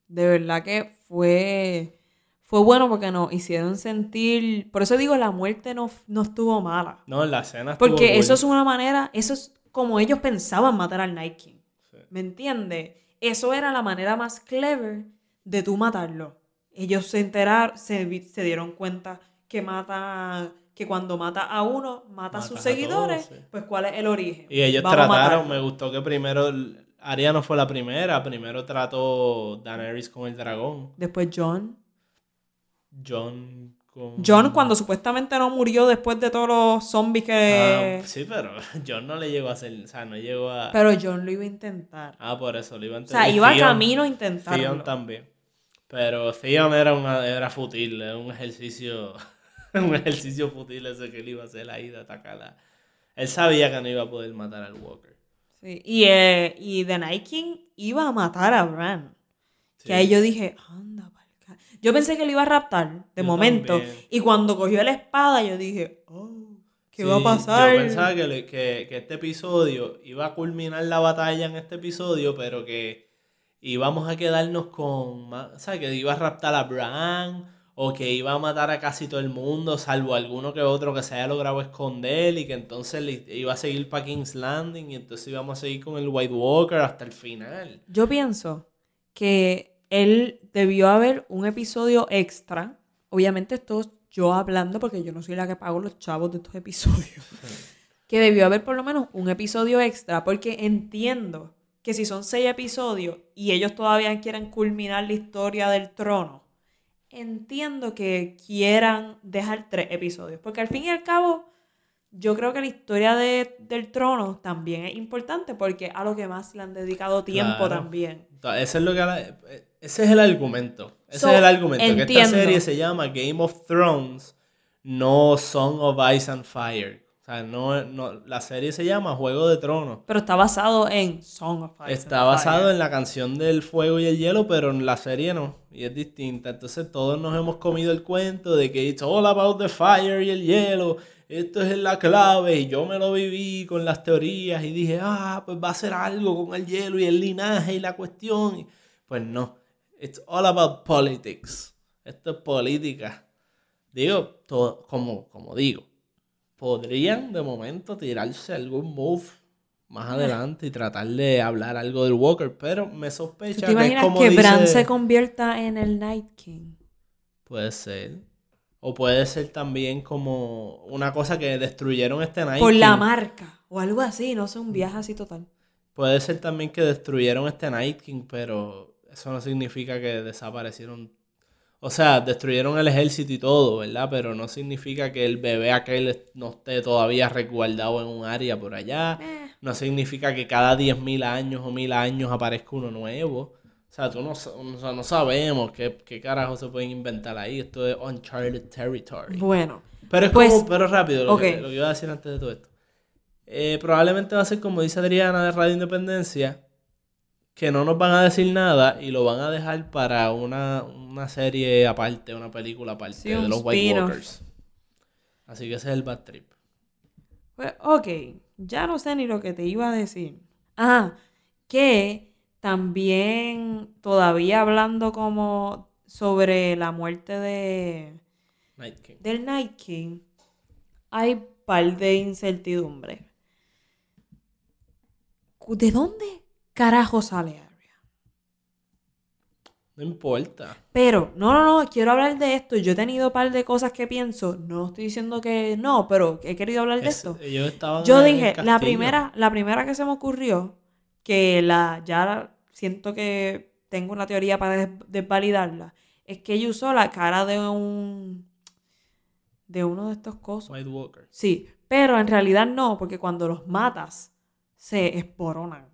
De verdad que fue, fue bueno porque nos hicieron sentir. Por eso digo, la muerte no, no estuvo mala. No, la escena estuvo Porque eso es una manera, eso es como ellos pensaban matar al Night King. Sí. ¿Me entiendes? Eso era la manera más clever de tú matarlo. Ellos se enteraron, se, se dieron cuenta que mata, que cuando mata a uno, mata a sus a seguidores, todos, sí. pues cuál es el origen. Y ellos Vamos trataron, me gustó que primero, Arya no fue la primera, primero trató Daenerys con el dragón, Después John. John con... John cuando supuestamente no murió después de todos los zombies que... Ah, sí, pero John no le llegó a hacer, o sea, no llegó a... Pero John lo iba a intentar. Ah, por eso lo iba a O sea, intentar. Iba Theon- camino a intentarlo. Theon también. Pero Theon era, una, era fútil, era un ejercicio, un ejercicio fútil ese que él iba a hacer ahí de atacar a... Él sabía que no iba a poder matar al Walker. Sí, Y, eh, y The Night King iba a matar a Bran. Sí. Que ahí yo dije, anda, pa'l ca-". Yo pensé que lo iba a raptar, de Yo momento. también. Y cuando cogió la espada, yo dije, oh, ¿qué Sí, va a pasar? Yo pensaba que, le- que, que este episodio iba a culminar la batalla en este episodio, pero que íbamos a quedarnos con más. O sea, que iba a raptar a Bran o que iba a matar a casi todo el mundo, salvo alguno que otro que se haya logrado esconder y que entonces le- iba a seguir para King's Landing y entonces íbamos a seguir con el White Walker hasta el final. Yo pienso que él debió haber un episodio extra. Obviamente esto es yo hablando porque yo no soy la que pago los chavos de estos episodios. que debió haber por lo menos un episodio extra porque entiendo que si son seis episodios y ellos todavía quieren culminar la historia del trono, entiendo que quieran dejar tres episodios. Porque al fin y al cabo, yo creo que la historia de- del trono también es importante porque a lo que más le han dedicado tiempo Claro. también. Entonces, Ese es, lo que la- ese es el argumento. Ese So, es el argumento. Que esta serie se llama Game of Thrones, no Song of Ice and Fire. O sea, no, no, la serie se llama Juego de Tronos. Pero está basado en Song of Ice Está and basado en la canción del fuego y el hielo, pero en la serie no. Y es distinta. Entonces todos nos hemos comido el cuento de que it's all about the fire y el hielo. Esto es la clave. Y yo me lo viví con las teorías y dije, ah, pues va a ser algo con el hielo y el linaje y la cuestión. Pues no. It's all about politics. Esto es política. Digo, todo, como, como digo, podrían de momento tirarse algún move más adelante y tratar de hablar algo del Walker, pero me ¿Tú sospecha te que es como que dice... Bran se convierta en el Night King? Puede ser. O puede ser también como una cosa que destruyeron este Night Por la King. marca o algo así, no sé, un viaje así total. Puede ser también que destruyeron este Night King, pero eso no significa que desaparecieron. O sea, destruyeron el ejército y todo, ¿verdad? Pero no significa que el bebé aquel no esté todavía resguardado en un área por allá. Eh. No significa que cada 10.000 años o 1.000 años aparezca uno nuevo. O sea, tú no, o sea, no sabemos qué, qué carajo se pueden inventar ahí. Esto es uncharted territory. Bueno, Pero es Pues, como, pero rápido, lo, que, lo que iba a decir antes de todo esto. Eh, probablemente va a ser como dice Adriana de Radio Independencia, que no nos van a decir nada y lo van a dejar para una, una serie aparte, una película aparte Sí, de los White. Walkers. Así que ese es el bad trip. pues, ok, ya no sé ni lo que te iba a decir. Ah, que también todavía hablando como sobre la muerte de Night King. del Night King, hay par de incertidumbre. ¿De dónde carajo sale Arya? No importa. Pero, no, no, no, quiero hablar de esto. Yo he tenido par de cosas que pienso. No estoy diciendo que no, pero he querido hablar de Es- esto. Yo en el dije, la primera, la primera que se me ocurrió, que la ya siento que tengo una teoría para des- desvalidarla, es que ella usó la cara de un de uno de estos cosas. White Walker. Sí, pero en realidad no, porque cuando los matas se esporonan.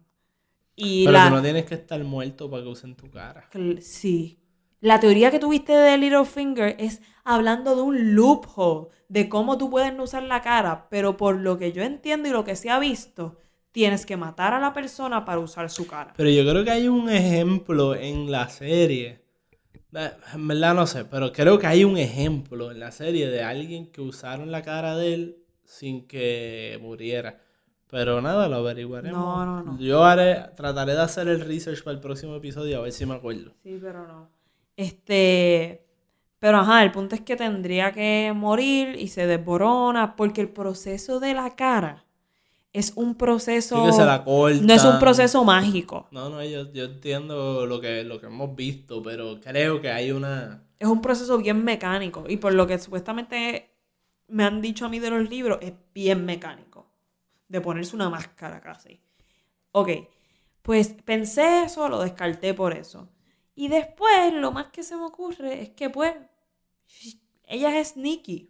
Y Pero la tú no tienes que estar muerto para que usen tu cara. Sí. La teoría que tuviste de Littlefinger es hablando de un loophole, de cómo tú puedes no usar la cara, pero por lo que yo entiendo y lo que se ha visto, tienes que matar a la persona para usar su cara. Pero yo creo que hay un ejemplo en la serie. En verdad no sé, pero creo que hay un ejemplo en la serie de alguien que usaron la cara de él sin que muriera. Pero nada, lo averiguaremos. No, no, no. Yo haré, trataré de hacer el research para el próximo episodio a ver si me acuerdo. Sí, pero no. Este. Pero ajá, el punto es que tendría que morir y se desborona, porque el proceso de la cara es un proceso. Sí que se la cortan. no es un proceso mágico. No, no, yo, yo entiendo lo que, lo que hemos visto, pero creo que hay una... Es un proceso bien mecánico. Y por lo que supuestamente me han dicho a mí de los libros, es bien mecánico. De ponerse una máscara casi. Ok. Pues pensé eso, lo descarté por eso. Y después, lo más que se me ocurre es que, pues, ella es sneaky.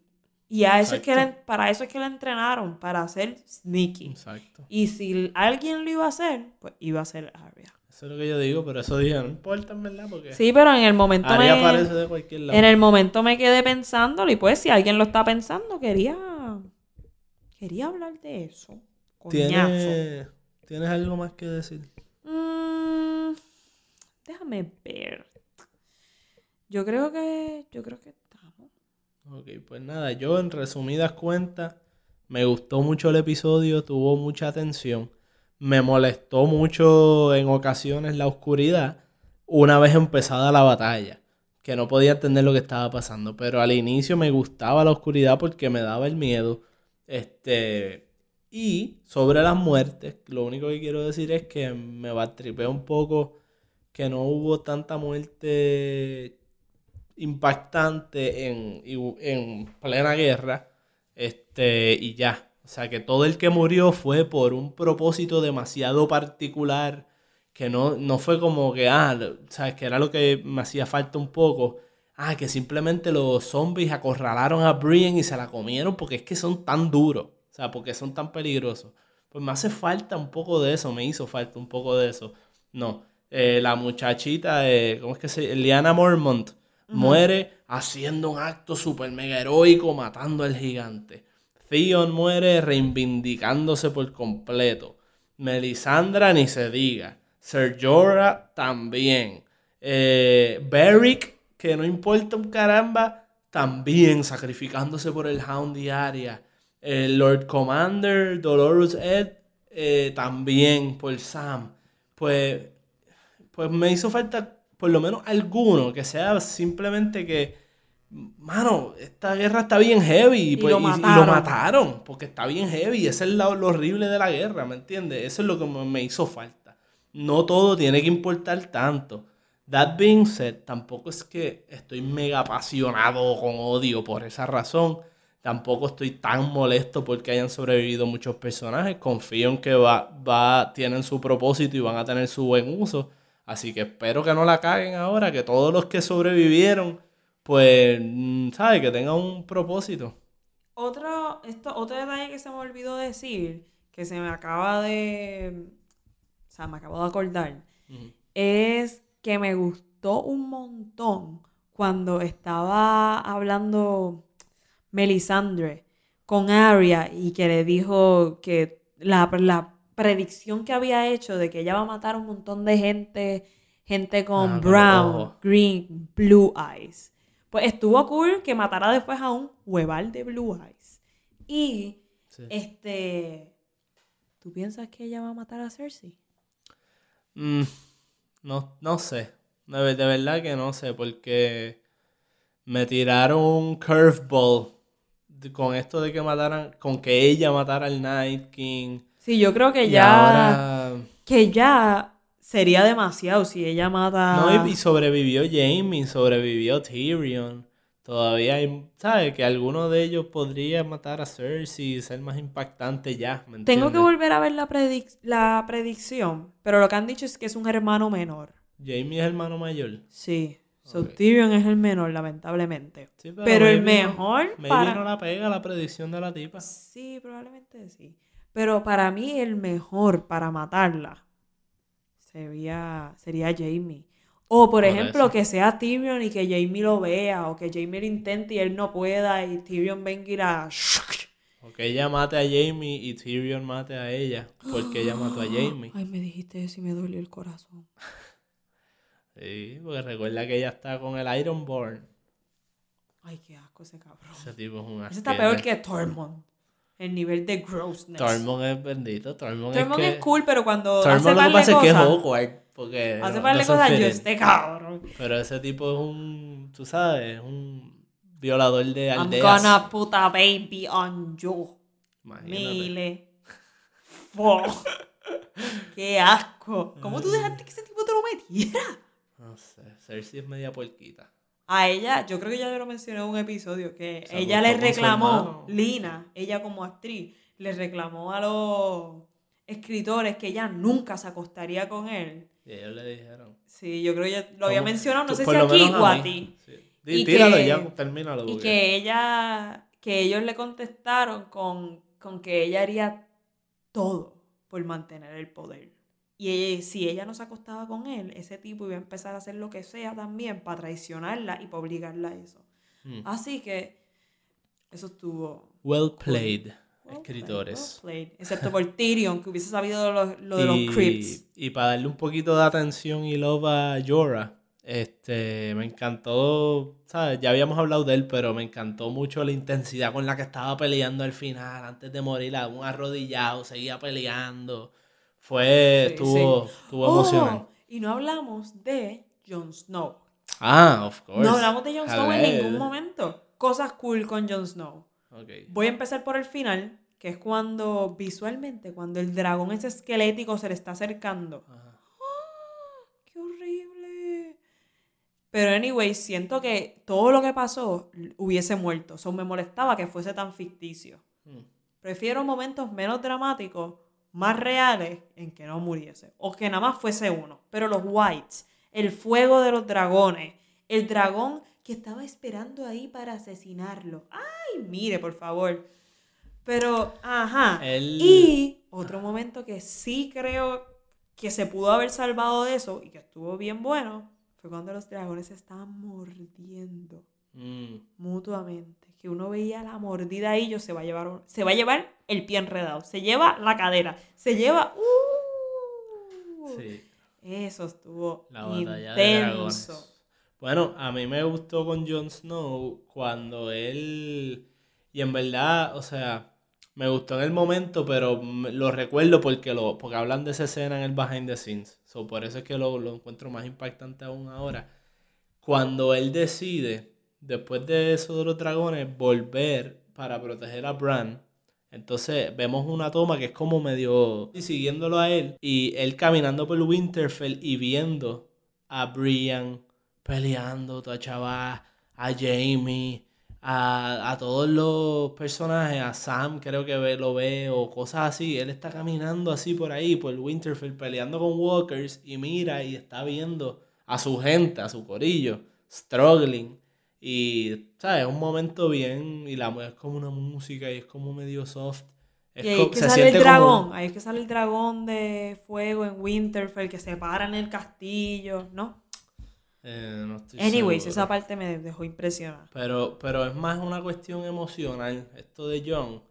Y a eso es que la- para eso es que la entrenaron, para ser sneaky. Exacto. Y si alguien lo iba a hacer, pues iba a ser Arya. Eso es lo que yo digo, pero eso dije, no importa en verdad, porque Sí, pero en el momento Arya me... aparece de cualquier lado. En el momento me quedé pensándolo y pues si alguien lo está pensando, quería quería hablar de eso. ¿Tienes, ¿Tienes algo más que decir? Mm, déjame ver. Yo creo que, yo creo que estamos. Ok, pues nada, yo en resumidas cuentas, me gustó mucho el episodio, tuvo mucha atención. Me molestó mucho en ocasiones la oscuridad una vez empezada la batalla, que no podía entender lo que estaba pasando, pero al inicio me gustaba la oscuridad porque me daba el miedo. Este, y sobre las muertes, lo único que quiero decir es que me va a tripear un poco que no hubo tanta muerte impactante en, en plena guerra. Este, y ya. O sea, que todo el que murió fue por un propósito demasiado particular. Que no, no fue como que, ah, sabes, que era lo que me hacía falta un poco. Ah, que simplemente los zombies acorralaron a Brienne y se la comieron porque es que son tan duros. Sea, porque son tan peligrosos. Pues me hace falta un poco de eso, me hizo falta un poco de eso. No, eh, la muchachita, eh, ¿cómo es que se Liana Mormont muere haciendo un acto super mega heroico matando al gigante. Theon muere reivindicándose por completo. Melisandra ni se diga. Ser Jorah también. Eh, Beric, que no importa un caramba, también sacrificándose por el Hound diaria. El Lord Commander, Dolorous Ed, eh, también por Sam. Pues, pues me hizo falta por lo menos alguno, que sea simplemente que, mano, esta guerra está bien heavy y, Y pues, lo y- y lo mataron. porque está bien heavy, eso es lo, lo horrible de la guerra, ¿me entiendes? Eso es lo que me, me hizo falta. No todo tiene que importar tanto. That being said, tampoco es que estoy mega apasionado con odio por esa razón. Tampoco estoy tan molesto porque hayan sobrevivido muchos personajes. Confío en que va, va, tienen su propósito y van a tener su buen uso. Así que espero que no la caguen ahora, que todos los que sobrevivieron, pues, mm, ¿sabes? Que tengan un propósito. Otro, esto, otro detalle que se me olvidó decir, que se me acaba de. O sea, me acabo de acordar, es que me gustó un montón cuando estaba hablando Melisandre con Arya y que le dijo que la, la predicción que había hecho de que ella va a matar a un montón de gente, gente con Ah, brown, green, blue eyes. Pues estuvo cool que matara después a un hueval de blue eyes. Y, Sí. este, ¿tú piensas que ella va a matar a Cersei? Mm, no, no sé. De, ver- de verdad que no sé, porque me tiraron un curveball con esto de que mataran, con que ella matara al Night King. Sí, yo creo que ya, ahora... que ya sería demasiado si ella mata... No, y, y sobrevivió Jaime, sobrevivió Tyrion. Todavía hay, ¿sabes? Que alguno de ellos podría matar a Cersei y ser más impactante ya, ¿me Tengo que volver a ver la, predic- la predicción, pero lo que han dicho es que es un hermano menor. Jaime es hermano mayor. Sí, so. Tyrion es el menor, lamentablemente. Sí, Pero el no- mejor maybe para- no la pega la predicción de la tipa. Sí, probablemente sí. Pero para mí el mejor para matarla sería, sería Jamie. O por, Por ejemplo, eso. que sea Tyrion y que Jamie lo vea, o que Jamie lo intente y él no pueda, y Tyrion venga y la... O que ella mate a Jamie y Tyrion mate a ella. Porque ella mató a Jamie. Ay, me dijiste eso y me dolió el corazón. Sí, porque recuerda que ella está con el Ironborn. Ay, qué asco ese cabrón. Ese tipo es un Ese está peor que Tormund. El nivel de grossness. Tormund es bendito. Tormund, Tormund es, cool, pero cuando Tormund hace lo que pasa es que es awkward. Porque hace no- par de no cosas, yo este cabrón. Pero ese tipo es un, tú sabes, es un violador de I'm aldeas. gonna put a baby on you. Imagínate. Mile. Fuck. Qué asco. ¿Cómo tú dejaste que ese tipo te lo metiera? No sé, Cersei es media puerquita. A ella, yo creo que ya lo mencioné en un episodio, que Se ella le reclamó. Lina, ella como actriz, le reclamó a los escritores que ella nunca se acostaría con él. Y ellos le dijeron. Sí, yo creo que ya lo había ¿Cómo? mencionado, no Tú- sé si aquí o a ti. Sí. Y Tíralo que- ya, termínalo. Y porque- que ella, que ellos le contestaron con, con que ella haría todo por mantener el poder. Y ella- si ella no se acostaba con él, ese tipo iba a empezar a hacer lo que sea también para traicionarla y para obligarla a eso. Mm. Así que eso estuvo... Well played, well played, escritores. well played. Excepto por Tyrion, que hubiese sabido lo, lo de y, los Crips. y para darle un poquito de atención y love a Jorah, Este, me encantó, ¿sabes? Ya habíamos hablado de él, pero me encantó mucho la intensidad con la que estaba peleando al final, antes de morir, un arrodillado, seguía peleando. Fue, Sí, estuvo, sí. estuvo Oh, emocionante. y no hablamos de Jon Snow. Ah, of course. No hablamos de Jon Snow en ningún momento. Cosas cool con Jon Snow. Ok. Voy a empezar por el final, que es cuando visualmente, cuando el dragón ese esquelético se le está acercando. Ajá. ¡Ah! ¡Qué horrible! Pero anyway, siento que todo lo que pasó hubiese muerto. O me molestaba que fuese tan ficticio. Mm. Prefiero momentos menos dramáticos, más reales, en que no muriese. O que nada más fuese uno. Pero los Whites, el fuego de los dragones, el dragón que estaba esperando ahí para asesinarlo. ¡Ay, mire, por favor! Pero, ajá. Y otro momento que sí creo que se pudo haber salvado de eso y que estuvo bien bueno fue cuando los dragones se estaban mordiendo Mm. mutuamente. Que uno veía la mordida ahí, yo se va a llevar se va a llevar el pie enredado, se lleva la cadera, se lleva ¡uh! Sí. Eso estuvo La batalla de dragones. intenso. Bueno, a mí me gustó con Jon Snow cuando él. Y en verdad, o sea, me gustó en el momento, pero lo recuerdo porque lo porque hablan de esa escena en el behind the scenes. So, por eso es que lo, lo encuentro más impactante aún ahora. Cuando él decide, después de eso de los dragones, volver para proteger a Bran. Entonces vemos una toma que es como medio y siguiéndolo a él y él caminando por Winterfell y viendo a Brian peleando, toda chaval, a Jamie, a, a todos los personajes, a Sam creo que ve, lo ve o cosas así. Él está caminando así por ahí, por Winterfell, peleando con Walkers y mira y está viendo a su gente, a su corillo, struggling. Y, ¿sabes? Es un momento bien y la es como una música y es como medio soft. Es Y ahí es que se sale el como- dragón, ahí es que sale el dragón de fuego en Winterfell que se para en el castillo, ¿no? Eh, no estoy Anyways, seguro. esa parte me dejó impresionada. Pero, pero es más una cuestión emocional, esto de John,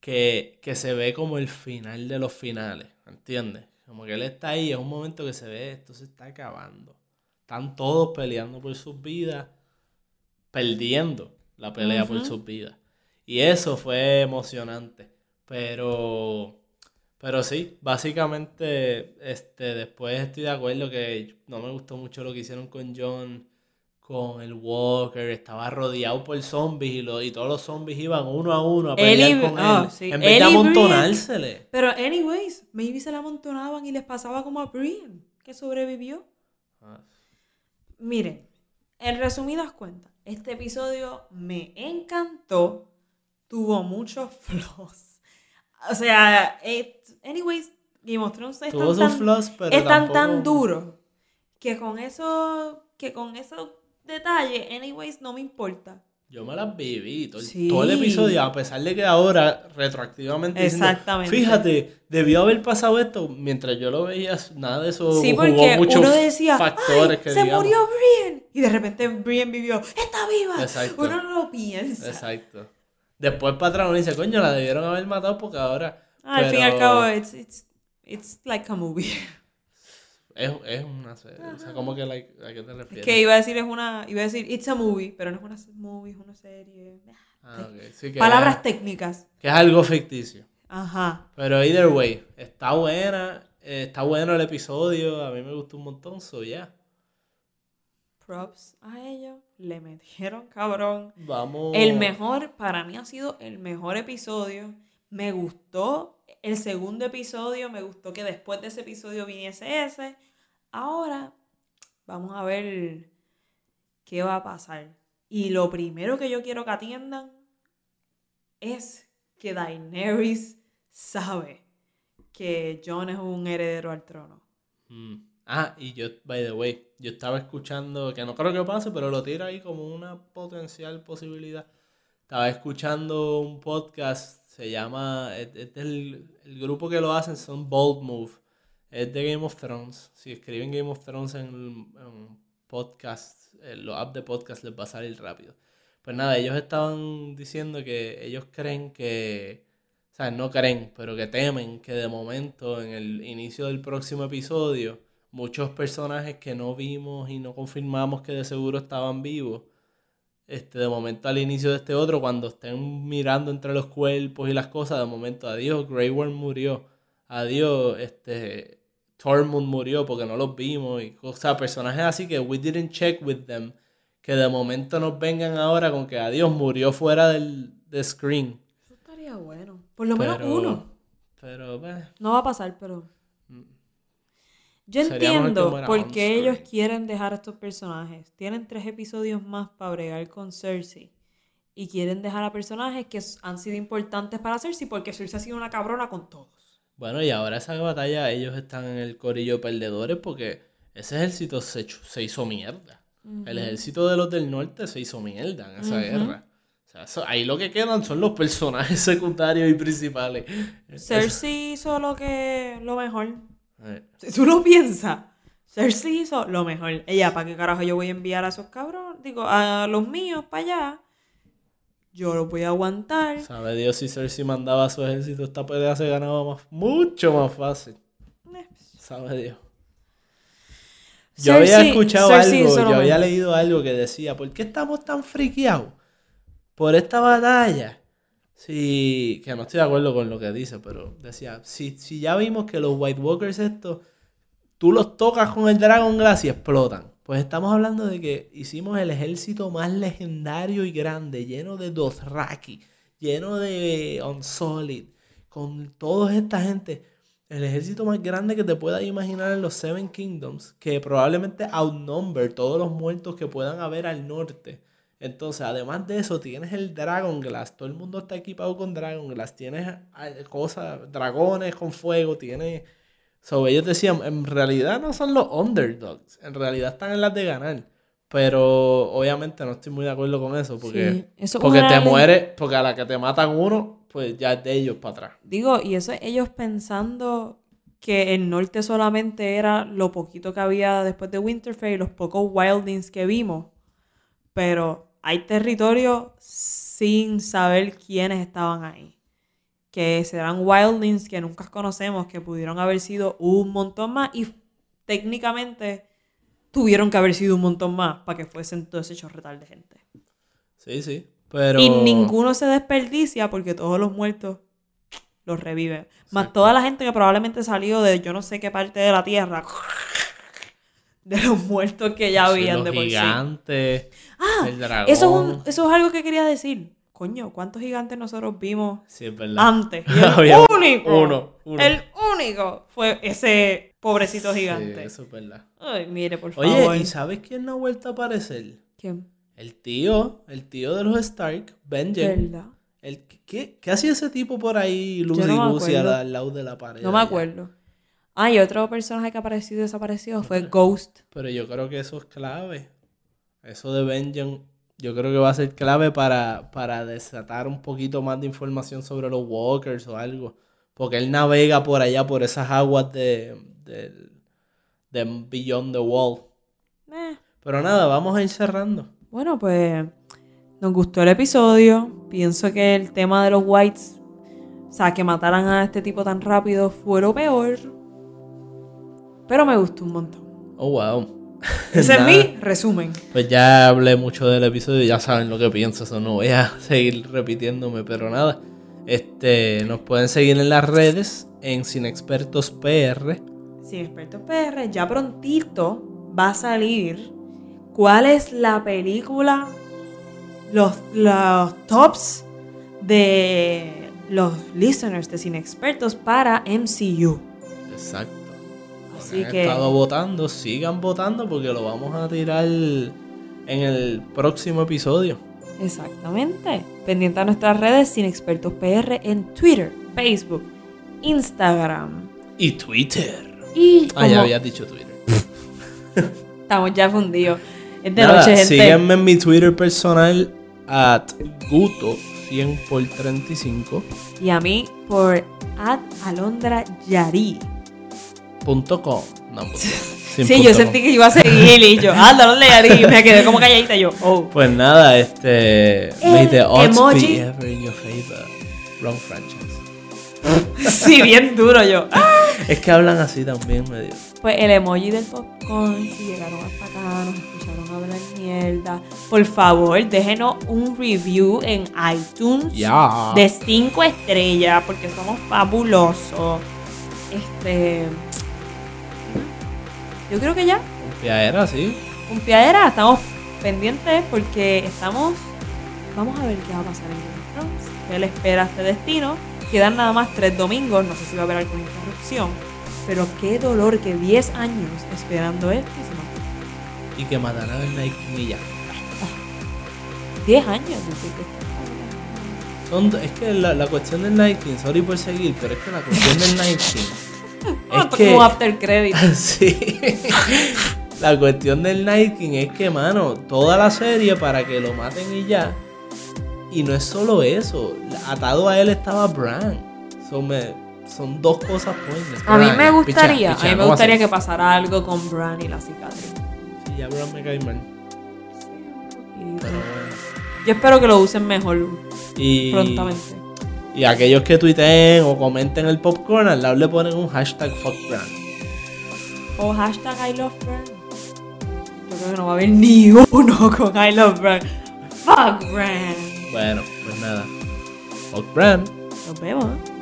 que, que se ve como el final de los finales, ¿entiendes? Como que él está ahí, es un momento que se ve, esto se está acabando. Están todos peleando por sus vidas, perdiendo la pelea por sus vidas. Y eso fue emocionante. Pero, pero sí, básicamente, este, después estoy de acuerdo que no me gustó mucho lo que hicieron con John, con el Walker, estaba rodeado por zombies y, lo- y todos los zombies iban uno a uno a pelear con él. ah, sí. En vez de amontonársele. Pero anyways, maybe se la amontonaban y les pasaba como a Brian, que sobrevivió. Ah, Miren, en resumidas cuentas, este episodio me encantó, tuvo muchos flaws. O sea, it- anyways, Game of Thrones sus tan, flaws, pero están tan tampoco- duros que con eso, que con esos detalles, anyways, no me importa. Yo me las viví todo, el- Sí. todo el episodio, a pesar de que ahora, retroactivamente, diciendo, Exactamente. fíjate, debió haber pasado esto, mientras yo lo veía, nada de eso Sí, jugó porque muchos uno decía, factores ¡ay, que se digamos. murió Brian! Y de repente Brian vivió, ¡está viva! Exacto. Uno no lo piensa. Exacto. Después para atrás uno dice, coño, la debieron haber matado porque ahora... Ah, Al fin y al cabo, it's, it's, it's like a movie. Es, es una serie, o sea, como que like, a qué te Es refieres? que iba a decir es una, iba a decir it's a movie, pero no es una movie, es una serie. Ah, ok. Sí, que Palabras es- técnicas. que es algo ficticio. Ajá. Pero either way, está buena, eh, está bueno el episodio, a mí me gustó un montón, so ya. Props a ellos. Le metieron cabrón. Vamos. El mejor, para mí ha sido el mejor episodio. Me gustó el segundo episodio, me gustó que después de ese episodio viniese ese. Ahora vamos a ver qué va a pasar. Y lo primero que yo quiero que atiendan es que Daenerys sabe que Jon es un heredero al trono. Mm. Ah, y yo, by the way, yo estaba escuchando, que no creo que pase, pero lo tiro ahí como una potencial posibilidad. Estaba escuchando un podcast, se llama, es, del, el grupo que lo hacen son Bold Move, es de Game of Thrones. Si escriben Game of Thrones en, en podcast, en los apps de podcast les va a salir rápido. Pues nada, ellos estaban diciendo que ellos creen que, o sea, no creen, pero que temen que de momento en el inicio del próximo episodio muchos personajes que no vimos y no confirmamos que de seguro estaban vivos. Este, de momento al inicio de este otro, cuando estén mirando entre los cuerpos y las cosas, de momento, adiós, Grey Worm murió. Adiós, este, Tormund murió porque no los vimos. Y, o sea, personajes así que we didn't check with them. Que de momento nos vengan ahora con que adiós murió fuera del, del screen. Eso estaría bueno. Por lo menos uno. Pero, pues, No va a pasar, pero. Yo entiendo por qué ellos quieren dejar a estos personajes. Tienen tres episodios más para bregar con Cersei. Y quieren dejar a personajes que han sido importantes para Cersei porque Cersei ha sido una cabrona con todos. Bueno, y ahora esa batalla, ellos están en el corillo de perdedores porque ese ejército se, se hizo mierda. El ejército de los del norte se hizo mierda en esa guerra. O sea, eso- ahí lo que quedan son los personajes secundarios y principales. Cersei hizo lo que lo mejor. Eh, Si tú lo piensas, Cersei hizo lo mejor. Ella, ¿para qué carajo yo voy a enviar a esos cabrones? Digo, a los míos para allá. Yo los voy a aguantar. Sabe Dios si Cersei mandaba a su ejército, esta pelea se ganaba más, mucho más fácil. Sabe Dios. Yo había escuchado Cersei algo, lo yo había leído algo que decía, ¿por qué estamos tan friqueados por esta batalla? Sí, que no estoy de acuerdo con lo que dice, pero decía, si, si ya vimos que los White Walkers estos, tú los tocas con el Dragon Glass y explotan. Pues estamos hablando de que hicimos el ejército más legendario y grande, lleno de Dothraki, lleno de Unsolid, con toda esta gente. El ejército más grande que te puedas imaginar en los Seven Kingdoms, que probablemente outnumber todos los muertos que puedan haber al norte. Entonces, además de eso, tienes el Dragon Glass. Todo el mundo está equipado con Dragon Glass. Tienes ah, cosas, dragones con fuego. Tienes. So, ellos decían, en realidad no son los underdogs. En realidad están en las de ganar. Pero obviamente no estoy muy de acuerdo con eso. Porque, Sí, eso es porque te ley- muere, porque a la que te matan uno, pues ya es de ellos para atrás. Digo, y eso es ellos pensando que el norte solamente era lo poquito que había después de Winterfell y los pocos wildlings que vimos. Pero hay territorio sin saber quiénes estaban ahí. Que serán wildlings que nunca conocemos, que pudieron haber sido un montón más y técnicamente tuvieron que haber sido un montón más para que fuesen todo ese chorretal de gente. Sí, sí. Pero. Y ninguno se desperdicia porque todos los muertos los reviven. Más toda la gente que probablemente salió de yo no sé qué parte de la tierra. De los muertos que ya Sí, habían los de por sí. gigantes, Ah, el dragón. Eso es, un- eso es algo que quería decir. Coño, ¿cuántos gigantes nosotros vimos Sí, es verdad. antes? Y el único. uno, uno. El único fue ese pobrecito gigante. Sí, eso es verdad. Ay, mire, por favor. Oye, ¿y sabes quién no ha vuelto a aparecer? ¿Quién? El tío, el tío de los Stark, Benjen. ¿Verdad? El, ¿qué, ¿Qué hacía ese tipo por ahí, Lucy no Lucy, al, acuerdo. lado de la pared? No me allá? Ah, y otro personaje que ha aparecido y desaparecido fue Ghost. Pero yo creo que eso es clave. Eso de Benjen, yo creo que va a ser clave para, para desatar un poquito más de información sobre los Walkers o algo. Porque él navega por allá, por esas aguas de, de, de Beyond the Wall. Eh. Pero nada, vamos a ir cerrando. Bueno, pues nos gustó el episodio. Pienso que el tema de los whites, o sea, que mataran a este tipo tan rápido fue lo peor. Pero me gustó un montón. Oh, wow. Ese es mi resumen. Pues ya hablé mucho del episodio, ya saben lo que pienso, eso no voy a seguir repitiéndome, pero nada. Este, nos pueden seguir en las redes, en Sin Expertos PR. Sin expertos PR, ya prontito va a salir cuál es la película, los, los tops de los listeners de Sin Expertos para MCU. Exacto. Así Han que- estado votando, sigan votando porque lo vamos a tirar en el próximo episodio. Exactamente. Pendiente a nuestras redes Sin Expertos PR en Twitter, Facebook, Instagram. Y Twitter. Y Ah, ya habías dicho Twitter. estamos ya fundidos. Es de Nada, noche, gente. síguenme en mi Twitter personal at guto 100 por 35 Y a mí por at Alondra Yari. Punto com. No, punto, sin Sí, punto yo sentí com. que iba a seguir y yo, anda, Alondra Yari. Y me quedé como calladita yo, oh. Pues nada, este. May the odds emoji. be ever in your favor. Wrong franchise. Sí, bien duro yo. Ah. Es que hablan así también, medio. Pues el emoji del popcorn, si llegaron hasta acá, nos escucharon hablar mierda. Por favor, déjenos un review en iTunes de 5 estrellas, porque somos fabulosos. Este. Yo creo que ya. Ya era, sí. Un piadera, estamos pendientes porque estamos. Vamos a ver qué va a pasar en Game of Thrones. ¿Qué le espera a este destino? Quedan nada más tres domingos, no sé si va a haber alguna interrupción. Pero qué dolor que 10 años esperando esto y se mató. Y que mataran al Night y ya. 10 años Son, es que la, la cuestión del Night King, sorry por seguir, pero es que la cuestión del Night King. Es que. como after credit. sí. La cuestión del Night King es que, mano, toda la serie para que lo maten y ya. Y no es solo eso. Atado a él estaba Bran. Son, me- son dos cosas pointless. A mí me gustaría, pichea, pichea, a mí me ¿cómo gustaría que pasara algo con Bran y la cicatriz. Sí, ya Bran me cae mal. Pero bueno. Yo espero que lo usen mejor Y, prontamente. Y aquellos que tuiteen o comenten el popcorn, al lado le ponen un hashtag fuck Bran. O hashtag I love. Yo creo que no va a haber ni uno con I love Bran. Fuck. Bueno, pues nada. Fuck Bran. Nos vemos. ¿eh?